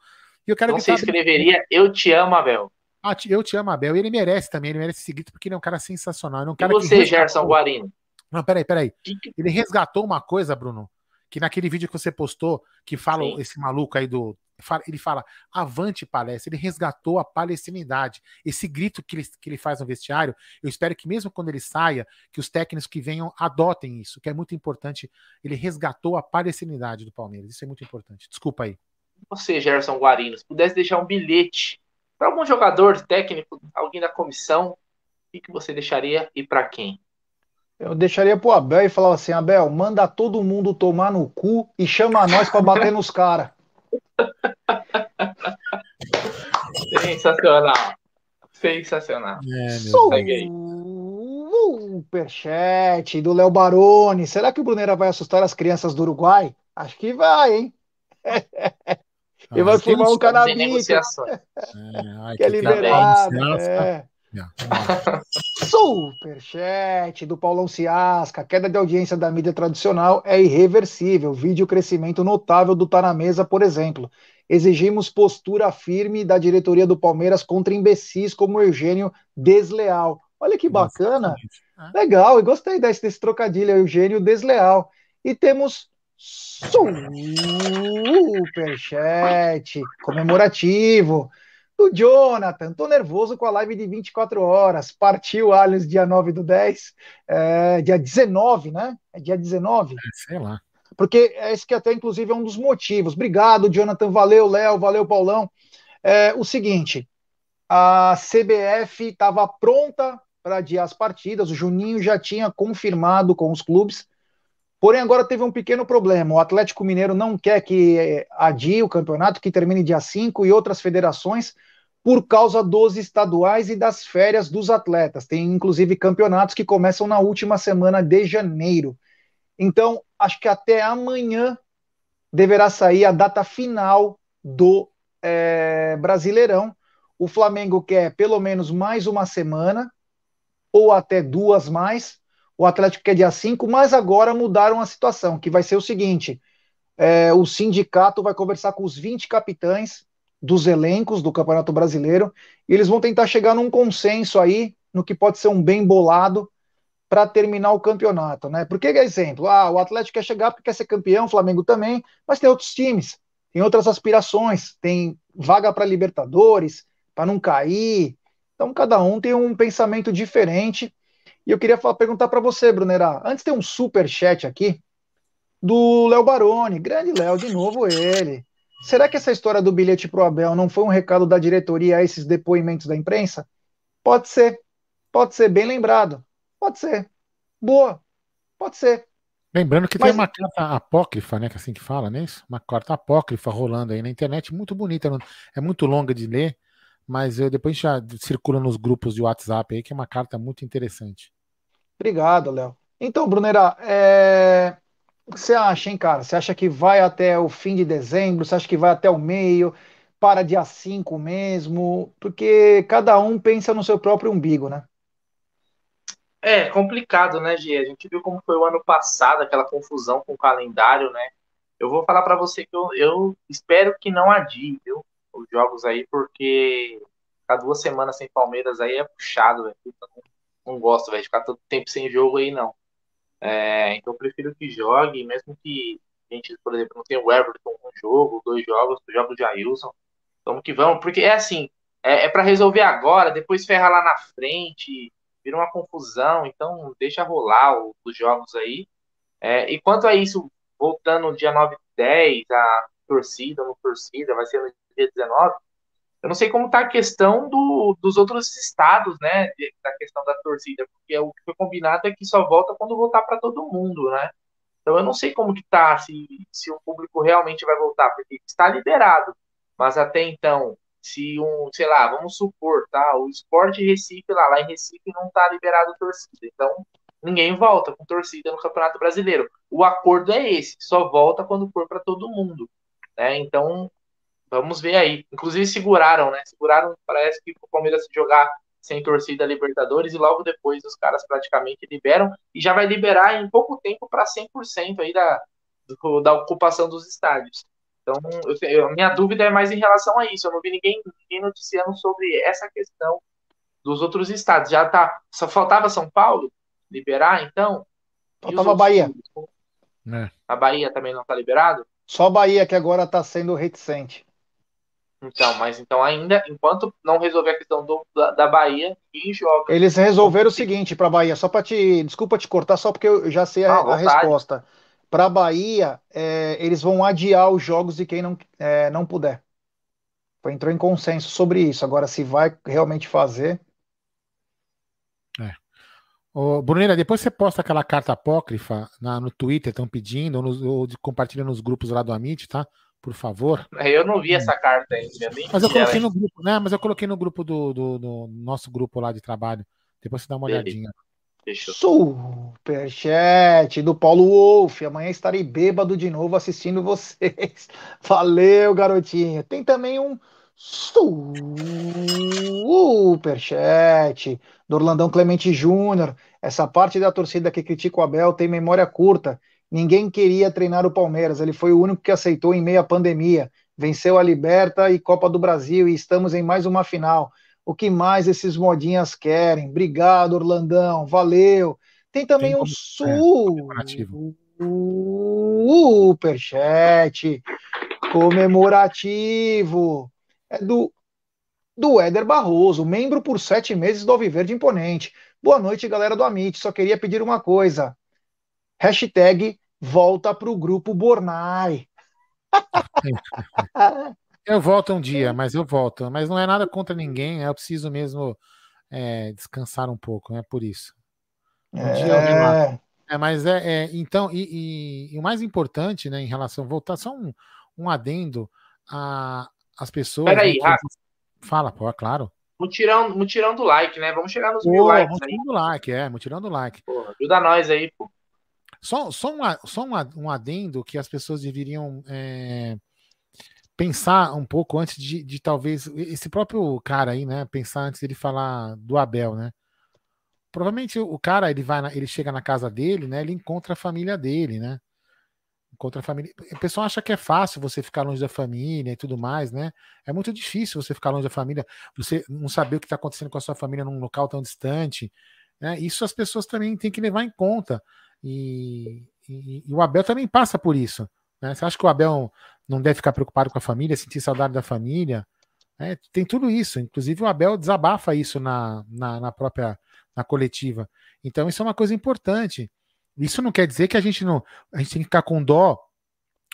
E eu quero então você escreveria Eu Te Amo, Abel. Ah, eu te amo, Abel. E ele merece também, ele merece esse grito, porque ele é um cara sensacional. É um cara e você, Gerson Guarino? Não, peraí, peraí. Ele resgatou uma coisa, Bruno, que naquele vídeo que você postou, que fala Sim. esse maluco aí do. Ele fala, avante palestra, ele resgatou a palestinidade. Esse grito que ele, que ele faz no vestiário, eu espero que mesmo quando ele saia, que os técnicos que venham adotem isso, que é muito importante. Ele resgatou a palestinidade do Palmeiras, isso é muito importante. Desculpa aí. Você, Gerson Guarino, se pudesse deixar um bilhete para algum jogador técnico, alguém da comissão, o que, que você deixaria e para quem? Eu deixaria pro Abel e falava assim: Abel, manda todo mundo tomar no cu e chama nós para bater nos caras. Sensacional. Sensacional. É, Superchat do Léo Baroni. Será que o Bruneira vai assustar as crianças do Uruguai? Acho que vai, hein? Ele vai fumar um cannabis. É, que é liberado. É. Superchat do Paulão Ciasca. A queda de audiência da mídia tradicional é irreversível. Vídeo o crescimento notável do Tá na Mesa, por exemplo. Exigimos postura firme da diretoria do Palmeiras contra imbecis como Eugênio Desleal. Olha que bacana. Legal, e gostei desse, desse trocadilho, Eugênio Desleal. E temos superchat comemorativo do Jonathan. Tô nervoso com a live de 24 horas. Partiu Allianz dia 9 do 10, é, dia 19, né? É dia 19? É, sei lá. Porque é esse que até, inclusive, é um dos motivos. Obrigado, Jonathan. Valeu, Léo. Valeu, Paulão. É o seguinte: a CBF estava pronta para adiar as partidas, o Juninho já tinha confirmado com os clubes, porém agora teve um pequeno problema. O Atlético Mineiro não quer que eh, adie o campeonato, que termine dia 5 e outras federações, por causa dos estaduais e das férias dos atletas. Tem inclusive campeonatos que começam na última semana de janeiro. Então, acho que até amanhã deverá sair a data final do é, Brasileirão. O Flamengo quer pelo menos mais uma semana, ou até duas mais. O Atlético quer dia 5, mas agora mudaram a situação, que vai ser o seguinte: é, o sindicato vai conversar com os 20 capitães dos elencos do Campeonato Brasileiro e eles vão tentar chegar num consenso aí no que pode ser um bem bolado para terminar o campeonato, né? Porque, exemplo, ah, o Atlético quer chegar porque quer ser campeão, o Flamengo também, mas tem outros times, tem outras aspirações, tem vaga para Libertadores, para não cair. Então, cada um tem um pensamento diferente. E eu queria falar, perguntar para você, Brunerá. Antes tem um super chat aqui do Léo Baroni, grande Léo, de novo ele. Será que essa história do bilhete pro Abel não foi um recado da diretoria a esses depoimentos da imprensa? Pode ser. Pode ser, bem lembrado. Pode ser. Boa. Pode ser. Lembrando que Mas... tem uma carta apócrifa, né? Que é assim que fala, né? Uma carta apócrifa rolando aí na internet, muito bonita. É muito longa de ler, mas eu depois já circula nos grupos de WhatsApp aí, que é uma carta muito interessante. Obrigado, Léo. Então, Brunera, é... o que você acha, hein, cara? Você acha que vai até o fim de dezembro? Você acha que vai até o meio? Para dia 5 mesmo? Porque cada um pensa no seu próprio umbigo, né? É complicado, né, Gê? A gente viu como foi o ano passado, aquela confusão com o calendário, né? Eu vou falar para você que eu, eu espero que não adie, viu? os jogos aí, porque ficar duas semanas sem Palmeiras aí é puxado, velho. Não, não gosto, velho, de ficar todo tempo sem jogo aí, não. É, então eu prefiro que jogue, mesmo que a gente, por exemplo, não tenha o Everton um jogo, dois jogos, os jogos de Ailson. Vamos que vamos, porque é assim, é, é para resolver agora, depois ferrar lá na frente, vira uma confusão, então deixa rolar o, os jogos aí. É, e quanto a isso, voltando dia 9 e 10, a torcida, no torcida, vai ser no dia 19. Eu não sei como está a questão do, dos outros estados, né? Da questão da torcida, porque o que foi combinado é que só volta quando voltar para todo mundo, né? Então eu não sei como que tá, se, se o público realmente vai voltar, porque está liberado. Mas até então, se um, sei lá, vamos supor, tá? O esporte Recife lá, lá em Recife não está liberado torcida. Então, ninguém volta com torcida no Campeonato Brasileiro. O acordo é esse, só volta quando for para todo mundo. Né? Então, Vamos ver aí. Inclusive seguraram, né? Seguraram, parece que o Palmeiras jogar sem torcida Libertadores e logo depois os caras praticamente liberam e já vai liberar em pouco tempo para 100% aí da, do, da ocupação dos estádios. Então, eu, minha dúvida é mais em relação a isso. Eu não vi ninguém, ninguém noticiando sobre essa questão dos outros estados. Já tá. Só faltava São Paulo liberar, então? Faltava a Bahia. É. A Bahia também não está liberado? Só a Bahia que agora está sendo reticente. Então, mas então ainda, enquanto não resolver a questão do, da, da Bahia, quem joga? Eles resolveram o seguinte para Bahia, só para te, desculpa te cortar, só porque eu já sei a, ah, a resposta. Para Bahia, é, eles vão adiar os jogos de quem não, é, não puder. Entrou em consenso sobre isso. Agora, se vai realmente fazer. É. Ô, Brunera, depois você posta aquela carta apócrifa na, no Twitter, estão pedindo, ou, no, ou compartilha nos grupos lá do Amit, tá? Por favor. É, eu não vi essa carta ainda. Mas eu coloquei no grupo, né? Mas eu coloquei no grupo do, do, do nosso grupo lá de trabalho. Depois você dá uma olhadinha. Superchat do Paulo Wolff. Amanhã estarei bêbado de novo assistindo vocês. Valeu, garotinho. Tem também um superchat do Orlandão Clemente Júnior. Essa parte da torcida que critica o Abel tem memória curta Ninguém queria treinar o Palmeiras, ele foi o único que aceitou em meio à pandemia. Venceu a Liberta e Copa do Brasil e estamos em mais uma final. O que mais esses modinhas querem? Obrigado, Orlandão, valeu. Tem também Tem um superchat comemorativo. É do, do Éder Barroso, membro por sete meses do Alviverde Imponente. Boa noite, galera do Amit. Só queria pedir uma coisa. Hashtag volta pro grupo Bornai. Eu volto um dia, mas eu volto. Mas não é nada contra ninguém, eu preciso mesmo é, descansar um pouco, é né, por isso. Um é... é, mas é, é então, e, e, e, o mais importante, né, em relação, voltar só um, um adendo a as pessoas. Peraí, né, que... Fala, pô, é claro. Mutirão, mutirão do like, né? Vamos chegar nos pô, mil likes mutirão aí. do like, é, mutirão do like. Pô, ajuda nós aí, pô. Só, só, um, só um, adendo que as pessoas deveriam é, pensar um pouco antes de, de, talvez esse próprio cara aí, né? Pensar antes dele falar do Abel, né? Provavelmente o cara ele vai, na, ele chega na casa dele, né? Ele encontra a família dele, né? Encontra a família. O pessoal acha que é fácil você ficar longe da família e tudo mais, né? É muito difícil você ficar longe da família, você não saber o que está acontecendo com a sua família num local tão distante. Né? Isso as pessoas também têm que levar em conta. E, e, e o Abel também passa por isso. Né? Você acha que o Abel não deve ficar preocupado com a família, sentir saudade da família? É, tem tudo isso. Inclusive o Abel desabafa isso na, na, na, própria na coletiva. Então isso é uma coisa importante. Isso não quer dizer que a gente não a gente tem que ficar com dó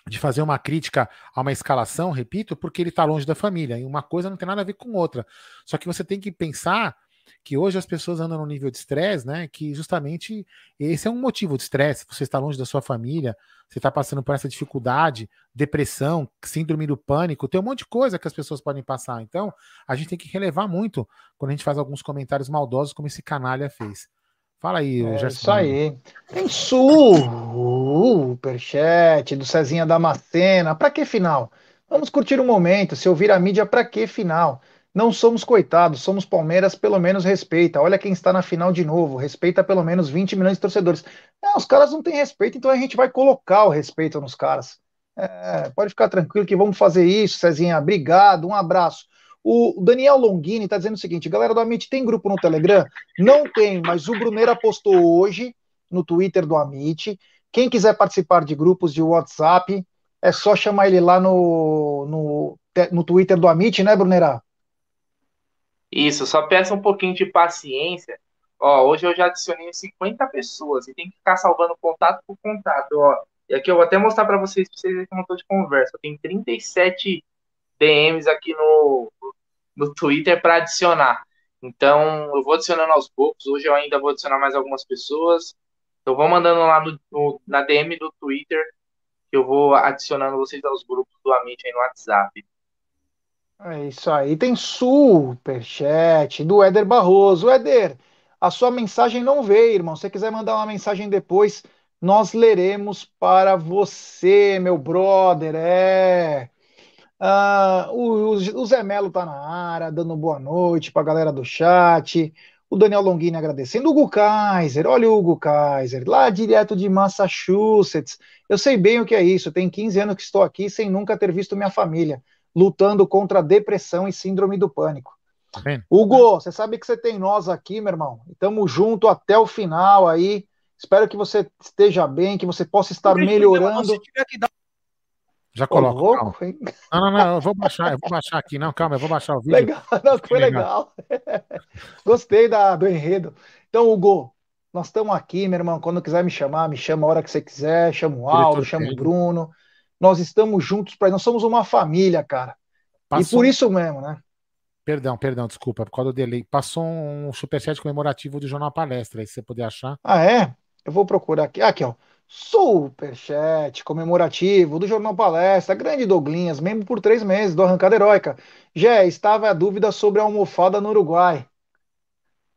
de fazer uma crítica a uma escalação, repito, porque ele está longe da família. E uma coisa não tem nada a ver com outra. Só que você tem que pensar que hoje as pessoas andam no nível de estresse, né? Que justamente esse é um motivo de estresse. Você está longe da sua família, você está passando por essa dificuldade, depressão, síndrome do pânico, tem um monte de coisa que as pessoas podem passar. Então, a gente tem que relevar muito quando a gente faz alguns comentários maldosos, como esse canalha fez. Fala aí, é, Gerson. Isso aí. Tem superchat do Cezinha Damascena. Para que final? Vamos curtir o um momento. Se ouvir a mídia, para que final? Não somos coitados, somos Palmeiras, pelo menos respeita. Olha quem está na final de novo, respeita pelo menos 20 milhões de torcedores. É, os caras não têm respeito, então a gente vai colocar o respeito nos caras. É, pode ficar tranquilo que vamos fazer isso, Cezinha. Obrigado, um abraço. O Daniel Longini está dizendo o seguinte: galera do Amit, tem grupo no Telegram? Não tem, mas o Bruneira postou hoje no Twitter do Amit. Quem quiser participar de grupos de WhatsApp, é só chamar ele lá no, no, no Twitter do Amit, né, Bruneira? Isso, só peça um pouquinho de paciência. Ó, hoje eu já adicionei 50 pessoas e tem que ficar salvando contato por contato, ó. E aqui eu vou até mostrar para vocês, pra vocês verem como eu tô de conversa. Tem 37 DMs aqui no, no Twitter para adicionar. Então, eu vou adicionando aos poucos. Hoje eu ainda vou adicionar mais algumas pessoas. Eu vou mandando lá no, no, na DM do Twitter que eu vou adicionando vocês aos grupos do Amit aí no WhatsApp. É isso aí. Tem superchat do Éder Barroso. Éder, a sua mensagem não veio, irmão. Se você quiser mandar uma mensagem depois, nós leremos para você, meu brother. É. Ah, o, o, Zé Melo tá na área, dando boa noite para a galera do chat. O Daniel Longini agradecendo. O Hugo Kaiser, olha o Hugo Kaiser, lá direto de Massachusetts. Eu sei bem o que é isso. Tem 15 anos que estou aqui sem nunca ter visto minha família lutando contra a depressão e síndrome do pânico. Tá Hugo, você sabe que você tem nós aqui, meu irmão. Estamos junto até o final aí. Espero que você esteja bem, que você possa estar melhorando. Já coloco. Louco, não, não, não, eu vou baixar, eu vou baixar aqui. Não, calma, eu vou baixar o vídeo. Legal, não, foi legal. Gostei da, do enredo. Então, Hugo, nós estamos aqui, meu irmão. Quando quiser me chamar, me chama a hora que você quiser. Chama o Aldo, chama o Bruno. Nós estamos juntos para nós somos uma família, cara. Passou... E por isso mesmo, né? Perdão, perdão, desculpa, por causa do delay. Passou um superchat comemorativo do Jornal Palestra, aí se você puder achar. Ah, é? Eu vou procurar aqui. Aqui, ó. Superchat comemorativo do Jornal Palestra, grande Douglinhas, membro por três meses do Arrancada Heróica. Já estava a dúvida sobre a almofada no Uruguai.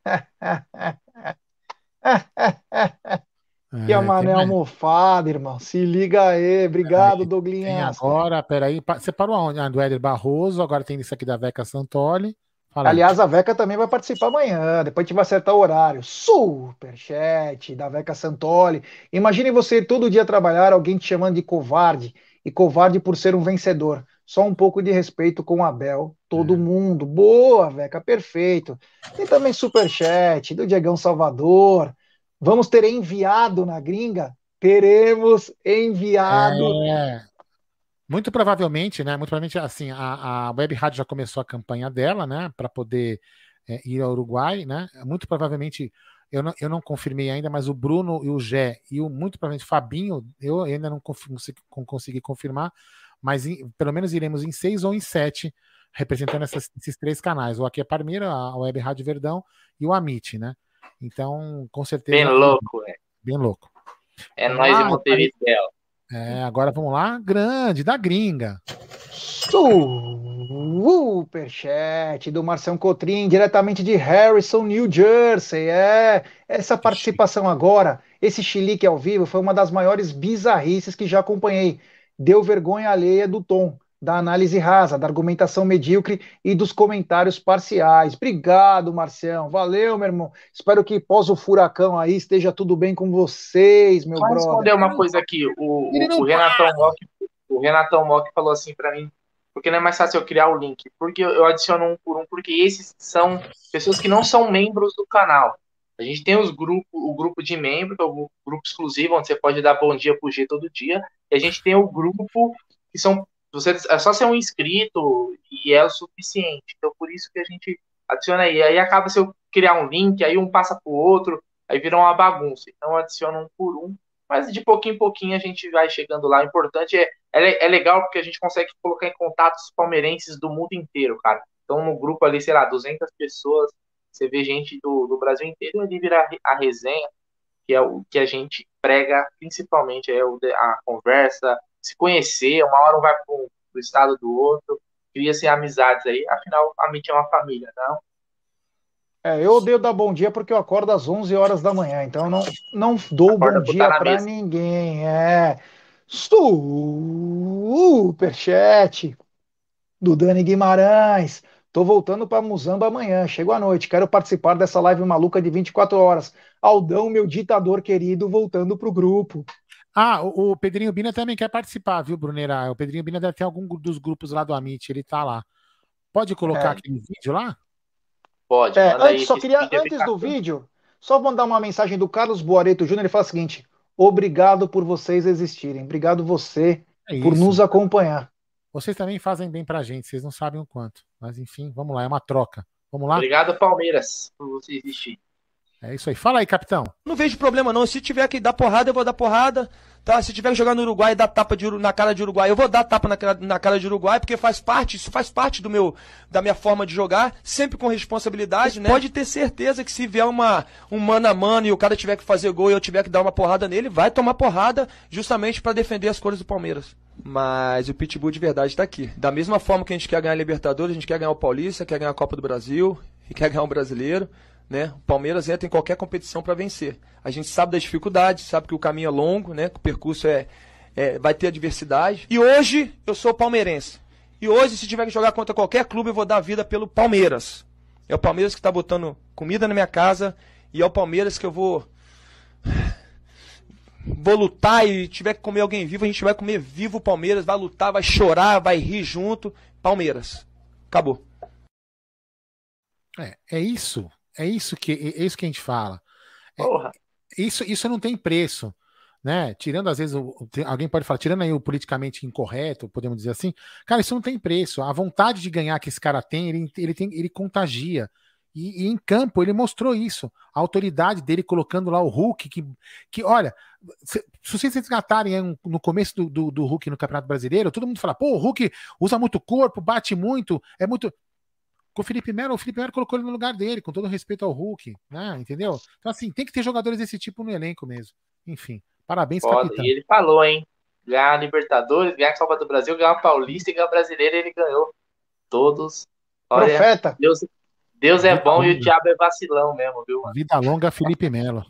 É, que a mané almofada, irmão. Se liga aí. Obrigado, aí, Douglinhas. Agora, peraí. Você parou aonde? Ah, do Éder Barroso, agora tem isso aqui da Veca Santoli. Fala Aliás, aí. a Veca também vai participar amanhã. Depois a gente vai acertar o horário. Superchat da Veca Santoli. Imagine você todo dia trabalhar, alguém te chamando de covarde. E covarde por ser um vencedor. Só um pouco de respeito com o Abel. Todo é. mundo. Boa, Veca, perfeito. Tem também superchat do Diegão Salvador. Vamos ter enviado na gringa teremos enviado. É, muito provavelmente, né? Muito provavelmente, assim, a, a Web Rádio já começou a campanha dela, né? Para poder é, ir ao Uruguai, né? Muito provavelmente, eu não, eu não confirmei ainda, mas o Bruno e o Gé e o muito provavelmente Fabinho, eu ainda não consegui, consegui confirmar, mas em, pelo menos iremos em seis ou em sete, representando essas, esses três canais. O Aqui é Parmeira, a Web Rádio Verdão e o Amit, né? Então, com certeza. Bem louco, é. Bem louco. É nós em Montevideo. É, agora vamos lá, grande, da gringa. Superchat do Marcelo Cotrim, diretamente de Harrison, New Jersey. É, essa participação agora, esse chilique ao vivo, foi uma das maiores bizarrices que já acompanhei. Deu vergonha alheia do tom da análise rasa, da argumentação medíocre e dos comentários parciais. Obrigado, Marcião. Valeu, meu irmão. Espero que pós o furacão aí esteja tudo bem com vocês, meu Só brother. responder uma coisa aqui. O, o, o Renatão Mock, o Renatão Mock falou assim para mim, porque não é mais fácil eu criar o link, porque eu adiciono um por um, porque esses são pessoas que não são membros do canal. A gente tem os grupos, o grupo de membro, que é o grupo exclusivo, onde você pode dar bom dia pro G todo dia, e a gente tem o grupo que são você, é só ser um inscrito e é o suficiente. Então, por isso que a gente adiciona aí. Aí acaba se eu criar um link, aí um passa para o outro, aí vira uma bagunça. Então, adiciona um por um. Mas de pouquinho em pouquinho a gente vai chegando lá. O importante é, é, é legal porque a gente consegue colocar em contato os palmeirenses do mundo inteiro, cara. Então, no grupo ali, sei lá, 200 pessoas, você vê gente do, do Brasil inteiro, ali vira a resenha, que é o que a gente prega principalmente, é o, a conversa, se conhecer, uma hora um vai para o estado do outro, cria-se amizades aí, afinal, a mente é uma família, não? É, eu odeio dar bom dia porque eu acordo às 11 horas da manhã, então eu não, não dou Acorda bom dia para ninguém. É. Superchat do Dani Guimarães. Tô voltando para Muzamba amanhã, chego à noite. Quero participar dessa live maluca de 24 horas. Aldão, meu ditador querido, voltando pro grupo. Ah, o, o, Pedrinho Bina também quer participar, viu, Bruneira? O Pedrinho Bina deve ter algum dos grupos lá do Amit, ele tá lá. Pode colocar é. aquele vídeo lá? Pode. É, antes, só queria, antes do vídeo, só mandar uma mensagem do Carlos Boareto Júnior. Ele fala o seguinte: obrigado por vocês existirem. Obrigado você é por nos acompanhar. Vocês também fazem bem pra gente, vocês não sabem o quanto. Mas enfim, vamos lá, é uma troca. Vamos lá? Obrigado, Palmeiras, por você existir. É isso aí. Fala aí, capitão. Não vejo problema não. Se tiver que dar porrada, eu vou dar porrada. Tá? Se tiver que jogar no Uruguai e dar tapa de, na cara de Uruguai, eu vou dar tapa na, na cara de Uruguai, porque faz parte, isso faz parte do meu, da minha forma de jogar, sempre com responsabilidade, né? Pode ter certeza que se vier uma, um mano a mano e o cara tiver que fazer gol e eu tiver que dar uma porrada nele, vai tomar porrada justamente para defender as cores do Palmeiras. Mas o Pitbull de verdade está aqui. Da mesma forma que a gente quer ganhar a Libertadores, a gente quer ganhar o Paulista, quer ganhar a Copa do Brasil e quer ganhar o Brasileiro. Né? O Palmeiras entra em qualquer competição para vencer. A gente sabe das dificuldades, sabe que o caminho é longo, né? que o percurso é, é, vai ter adversidade. E hoje eu sou palmeirense. E hoje, se tiver que jogar contra qualquer clube, eu vou dar vida pelo Palmeiras. É o Palmeiras que está botando comida na minha casa e é o Palmeiras que eu vou vou lutar e tiver que comer alguém vivo, a gente vai comer vivo o Palmeiras, vai lutar, vai chorar, vai rir junto. Palmeiras. Acabou. É, é isso. É isso que, é isso que a gente fala. É, isso, isso não tem preço. Né? Tirando, às vezes, o, alguém pode falar, tirando aí o politicamente incorreto, podemos dizer assim, cara, isso não tem preço. A vontade de ganhar que esse cara tem, ele, ele, tem, ele contagia. E, e, em campo ele mostrou isso. A autoridade dele colocando lá o Hulk, que, que olha, se, se vocês resgatarem no começo do, do, do, Hulk no Campeonato Brasileiro, todo mundo fala, pô, o Hulk usa muito corpo, bate muito, é muito com o Felipe Melo, o Felipe Melo colocou ele no lugar dele, com todo respeito ao Hulk, né? Entendeu? Então, assim, tem que ter jogadores desse tipo no elenco mesmo. Enfim, parabéns, Foda. capitão. E ele falou, hein? Ganhar a Libertadores, ganhar a Copa do Brasil, ganhar a Paulista e ganhar a Brasileira, ele ganhou. Todos. Olha, Profeta. Deus, Deus é bom longa. e o diabo é vacilão mesmo, viu? Mano? Vida longa, Felipe Melo.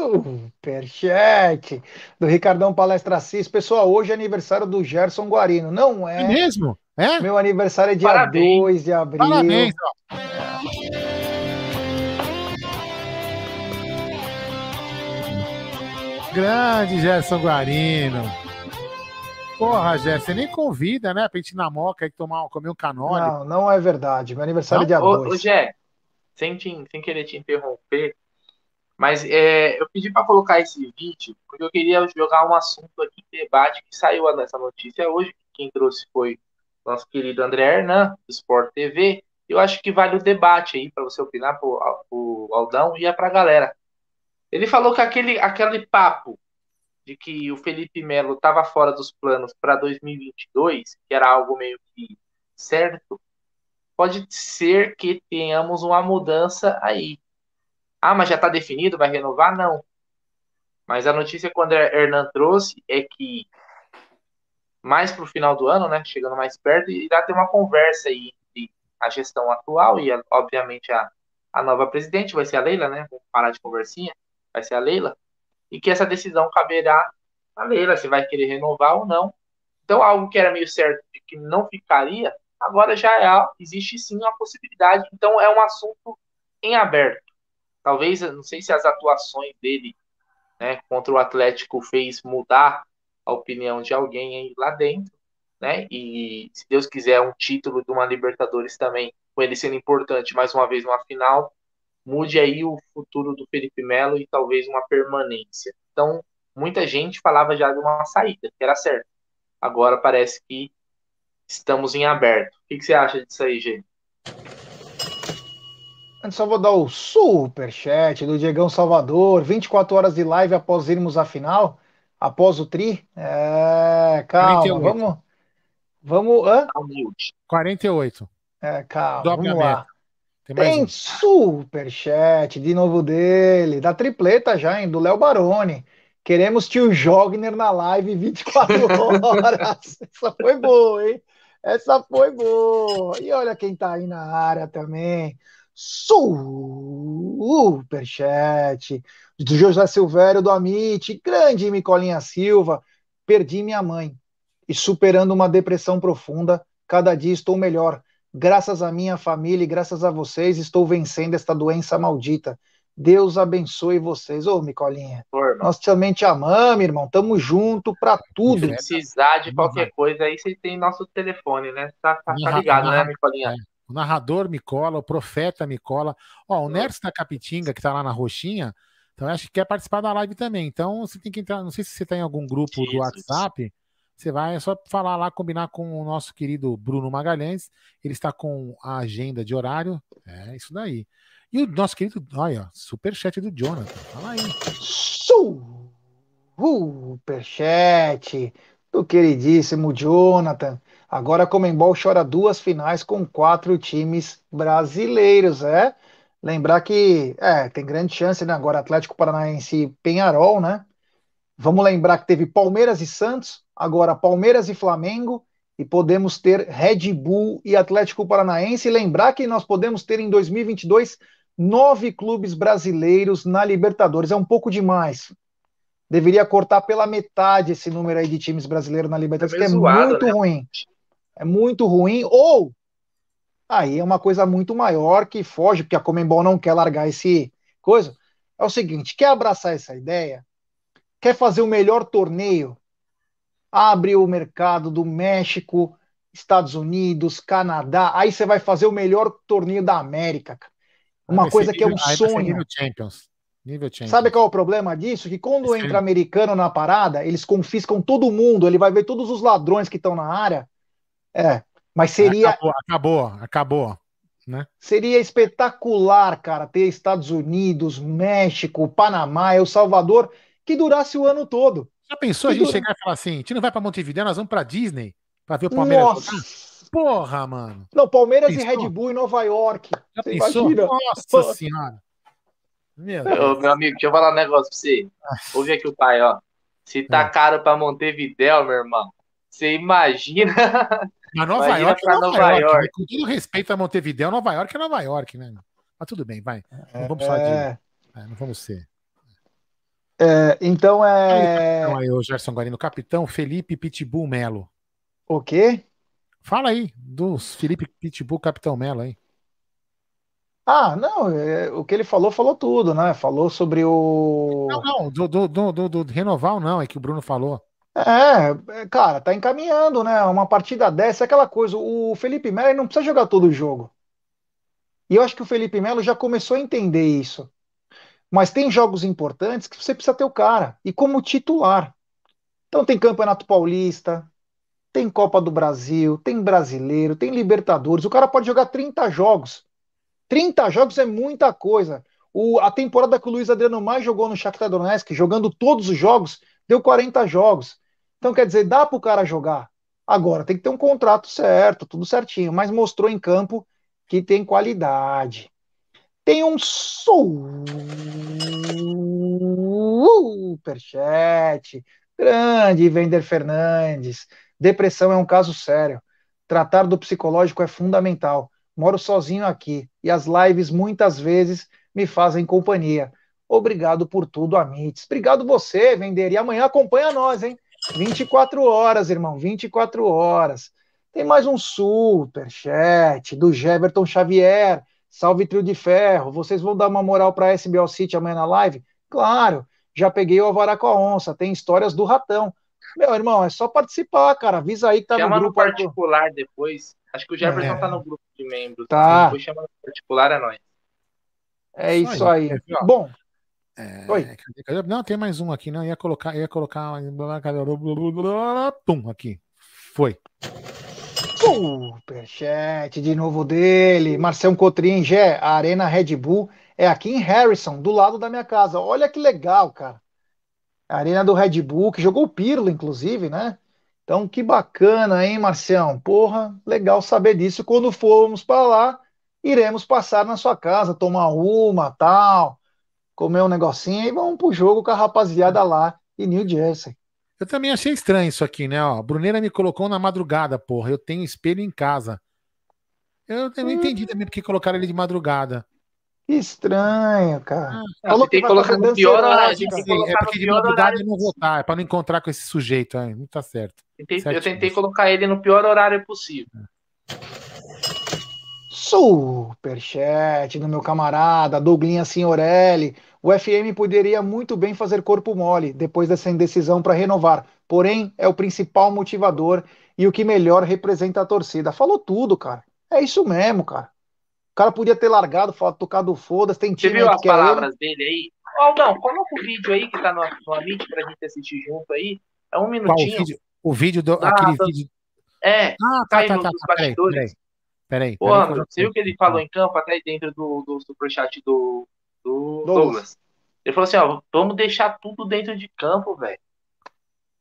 Superchat do Ricardão Palestra Assis. Pessoal, hoje é aniversário do Gerson Guarino. Não é? É mesmo? É? Meu aniversário é dia Parabéns. 2 de abril. Parabéns, ó. Grande Gerson Guarino. Porra, Gerson, você nem convida, né? Pra gente ir na moca e tomar, comer um canole. Não, não é verdade. Meu aniversário não? é dia 2. Ô, Gé, sem, te, sem querer te interromper, Mas é, eu pedi para colocar esse vídeo porque eu queria jogar um assunto aqui em debate que saiu nessa notícia hoje. Quem trouxe foi nosso querido André Hernan, do Sport TV. Eu acho que vale o debate aí para você opinar para o Aldão e é para a galera. Ele falou que aquele, aquele papo de que o Felipe Melo estava fora dos planos para 2022, que era algo meio que certo, pode ser que tenhamos uma mudança aí. Ah, mas já está definido, vai renovar? Não. Mas a notícia que o Hernan trouxe é que mais para o final do ano, né, chegando mais perto, irá ter uma conversa aí entre a gestão atual e, obviamente, a, a nova presidente, vai ser a Leila, né? Vamos parar de conversinha, vai ser a Leila e que essa decisão caberá a Leila, se vai querer renovar ou não. Então, algo que era meio certo de que não ficaria, agora já é, existe sim uma possibilidade. Então, é um assunto em aberto. Talvez, não sei se as atuações dele né, contra o Atlético fez mudar a opinião de alguém lá dentro, né? E se Deus quiser um título de uma Libertadores também, com ele sendo importante mais uma vez numa final, mude aí o futuro do Felipe Melo e talvez uma permanência. Então, muita gente falava já de uma saída, que era certo. Agora parece que estamos em aberto. O que, que você acha disso aí, Gê? Antes só vou dar o super chat do Diegão Salvador, 24 horas de live após irmos à final, após o tri. É, calma, 48. vamos vamos, hã? 48. É, calma, vamos lá. Tem, Tem um. superchat de novo dele, da tripleta já, hein, do Léo Baroni. Queremos tio Jogner na live 24 horas. Essa foi boa, hein? Essa foi boa. E olha quem tá aí na área também. Superchat do José Silvério do Amit. Grande Micolinha Silva. Perdi minha mãe. E superando uma depressão profunda, cada dia estou melhor Graças à minha família e graças a vocês, estou vencendo esta doença maldita. Deus abençoe vocês. Ô, Micolinha, nós também te amamos, irmão. Tamo junto pra tudo. Se precisar de qualquer coisa aí, você tem nosso telefone, né? Tá, tá, tá ligado, né, Micolinha? O narrador Micola, o profeta Micola. Ó, o Nerds da Capitinga, que tá lá na Roxinha, então acho que quer participar da live também. Então você tem que entrar, não sei se você tá em algum grupo do WhatsApp, você vai é só falar lá, combinar com o nosso querido Bruno Magalhães. Ele está com a agenda de horário. É isso daí. E o nosso querido, olha, superchat do Jonathan. Fala aí. Superchat do queridíssimo Jonathan. Agora a Comembol chora duas finais com quatro times brasileiros, é? Lembrar que é, tem grande chance, né? Agora Atlético Paranaense e Penharol, né? Vamos lembrar que teve Palmeiras e Santos, agora Palmeiras e Flamengo, e podemos ter Red Bull e Atlético Paranaense. E lembrar que nós podemos ter em 2022 nove clubes brasileiros na Libertadores. É um pouco demais. Deveria cortar pela metade esse número aí de times brasileiros na Libertadores, é que é zoado, muito né? ruim. É muito ruim. Ou aí é uma coisa muito maior que foge, porque a Comembol não quer largar esse coisa. É o seguinte: quer abraçar essa ideia? Quer fazer o melhor torneio? Abre o mercado do México, Estados Unidos, Canadá. Aí você vai fazer o melhor torneio da América. Uma coisa que é um sonho. Nível Champions. Nível Champions. Sabe qual é o problema disso? Que quando entra americano na parada, eles confiscam todo mundo. Ele vai ver todos os ladrões que estão na área. É, mas seria. Acabou, acabou, acabou. Né? Seria espetacular, cara, ter Estados Unidos, México, Panamá, El Salvador que durasse o ano todo. Já pensou que a gente dura... chegar e falar assim: a gente não vai para Montevideo, nós vamos para Disney para ver o Palmeiras Nossa. Porra, mano. Não, Palmeiras e Red Bull em Nova York. Já você pensou? Imagina? Nossa senhora. Meu, Ô, meu amigo, deixa eu falar um negócio pra você. Ouve aqui o pai, ó. Se tá é. caro pra Montevideo, meu irmão, você imagina. Mas Nova imagina York é Nova, Nova York. York. Né? Com todo respeito a Montevideo, Nova York é Nova York, né? Mas tudo bem, vai. Não vamos falar é... de. É, não vamos ser. É, então é. Então aí, o Gerson Guarino, capitão Felipe Pitbull Melo. O quê? Fala aí, dos Felipe Pitbull Capitão Melo aí. Ah, não, é, o que ele falou, falou tudo, né? Falou sobre o. Não, não, do, do, do, do, do Renoval não, é que o Bruno falou. É, é cara, tá encaminhando, né? Uma partida dessa, é aquela coisa. O Felipe Melo não precisa jogar todo o jogo. E eu acho que o Felipe Melo já começou a entender isso. Mas tem jogos importantes que você precisa ter o cara, e como titular. Então tem Campeonato Paulista, tem Copa do Brasil, tem Brasileiro, tem Libertadores. O cara pode jogar 30 jogos. 30 jogos é muita coisa. O, a temporada que o Luiz Adriano mais jogou no Shakhtar Donetsk, jogando todos os jogos, deu 40 jogos. Então, quer dizer, dá para o cara jogar. Agora, tem que ter um contrato certo, tudo certinho, mas mostrou em campo que tem qualidade. Tem um superchat. Grande Vender Fernandes. Depressão é um caso sério. Tratar do psicológico é fundamental. Moro sozinho aqui e as lives muitas vezes me fazem companhia. Obrigado por tudo, Amites. Obrigado você, Vender. E amanhã acompanha nós, hein? 24 horas, irmão, 24 horas. Tem mais um super chat do Jeverton Xavier. Salve trio de ferro. Vocês vão dar uma moral para SBL City amanhã na live? Claro. Já peguei o Alvará com a onça. Tem histórias do ratão. Meu irmão, é só participar, cara. Avisa aí que tá chama no grupo. no particular depois. Acho que o Jefferson é. tá no grupo de membros. Tá. Depois chama no particular, é nóis. É isso aí. aí. Bom. É, Oi. Não, tem mais um aqui, não. Ia colocar, ia colocar. Pum, aqui. Foi. Superchat de novo dele. Marcelo Cotrim, Gé, a Arena Red Bull é aqui em Harrison, do lado da minha casa. Olha que legal, cara. A Arena do Red Bull, que jogou o Pirlo, inclusive, né? Então, que bacana, hein, Marcião? Porra, legal saber disso. Quando formos para lá, iremos passar na sua casa, tomar uma, tal, comer um negocinho e vamos pro jogo com a rapaziada lá em New Jersey. Eu também achei estranho isso aqui, né? Ó, a Bruneira me colocou na madrugada, porra. Eu tenho espelho em casa. Eu não entendi também porque colocaram ele de madrugada. Que estranho, cara. Ah, Falou que tem que colocar no pior horário. é porque de madrugada eu não vou estar, é pra não encontrar com esse sujeito. É, não tá certo. Tentei, eu tentei colocar ele no pior horário possível. Superchat do meu camarada Douglinha Signorelli. O FM poderia muito bem fazer corpo mole depois dessa indecisão para renovar, porém é o principal motivador e o que melhor representa a torcida. Falou tudo, cara. É isso mesmo, cara. O cara podia ter largado, tocado foda-se. Tem time Você viu as palavras ele... dele aí? Aldão, oh, coloca o vídeo aí que tá no, no Amit pra gente assistir junto aí. É um minutinho. Qual, o, vídeo, o vídeo do. Ah, aquele tá, vídeo. É, ah, tá, tá, tá, tá, peraí, peraí. Peraí, Ô, André, você viu o que ele falou em campo, até dentro do, do superchat do, do Douglas. Douglas. Ele falou assim, ó, vamos deixar tudo dentro de campo, velho.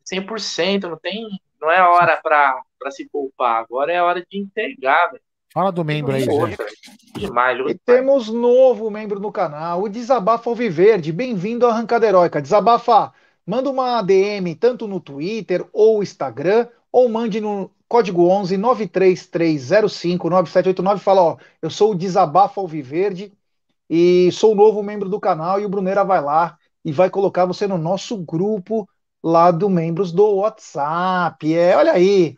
100%, não tem, não é hora pra, pra se poupar, agora é hora de entregar, velho. Fala do membro aí, outra, demais, E temos novo membro no canal, o Desabafa Alviverde. Bem-vindo à Arrancada Heróica. Desabafa, manda uma DM tanto no Twitter ou Instagram, ou mande no código 11 93305 9789 fala, ó, eu sou o Desabafo Alviverde e sou novo membro do canal e o Brunera vai lá e vai colocar você no nosso grupo lá do membros do WhatsApp. É, olha aí,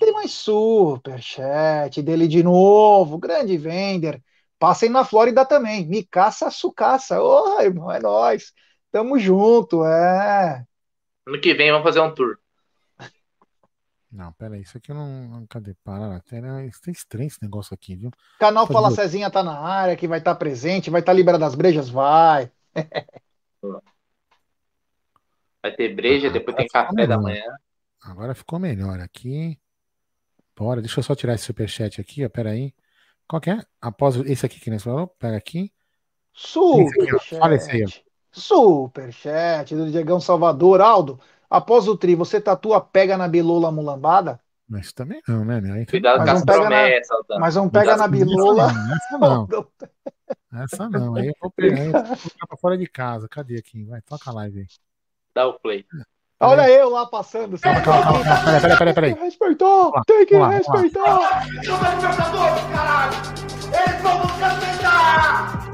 tem mais superchat dele de novo, grande vender. Passem na Flórida também, me caça, sucaça. Oh, irmão, é nóis. Tamo junto, é. Ano que vem vamos fazer um tour. Não, pera aí, isso aqui eu não. Cadê? Para, isso é estranho esse negócio aqui, viu? Canal Fala do... Cezinha tá na área, que vai estar tá presente, vai estar tá liberado das brejas? Vai. vai ter breja, ah, depois tem café melhor. da manhã. Agora ficou melhor aqui. Bora, deixa eu só tirar esse superchat aqui, ó. Pera aí. Qual que é? Após esse aqui que nós falou, pega aqui. Superchat. Olha esse aí, ó. Superchat do Diegão Salvador. Aldo, Após o tri, você tatua pega na bilola mulambada? Mas também não, né? Aí, Cuidado com as promessas. Na... Mas não pega na bilola. Essa não. Essa não. Aí eu vou pegar, eu vou colocar pra fora de casa. Cadê aqui? Vai, toca a live aí. Dá o play. Olha eu lá passando. Calma, calma, calma. Peraí, peraí, peraí. Tem que respeitar. Tem que respeitar. Eles vão nos respeitar.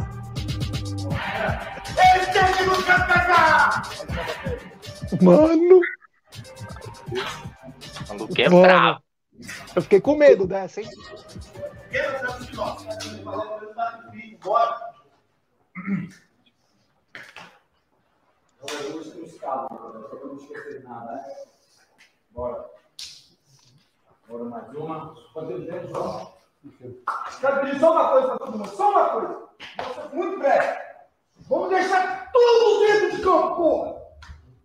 Eles têm que nos respeitar. Mano. O maluco é bravo. Eu fiquei com medo dessa, hein? Bora. Bora mais uma. Quero pedir só uma coisa para todo mundo. Só uma coisa. Muito breve. Vamos deixar Tudo dentro de campo, porra!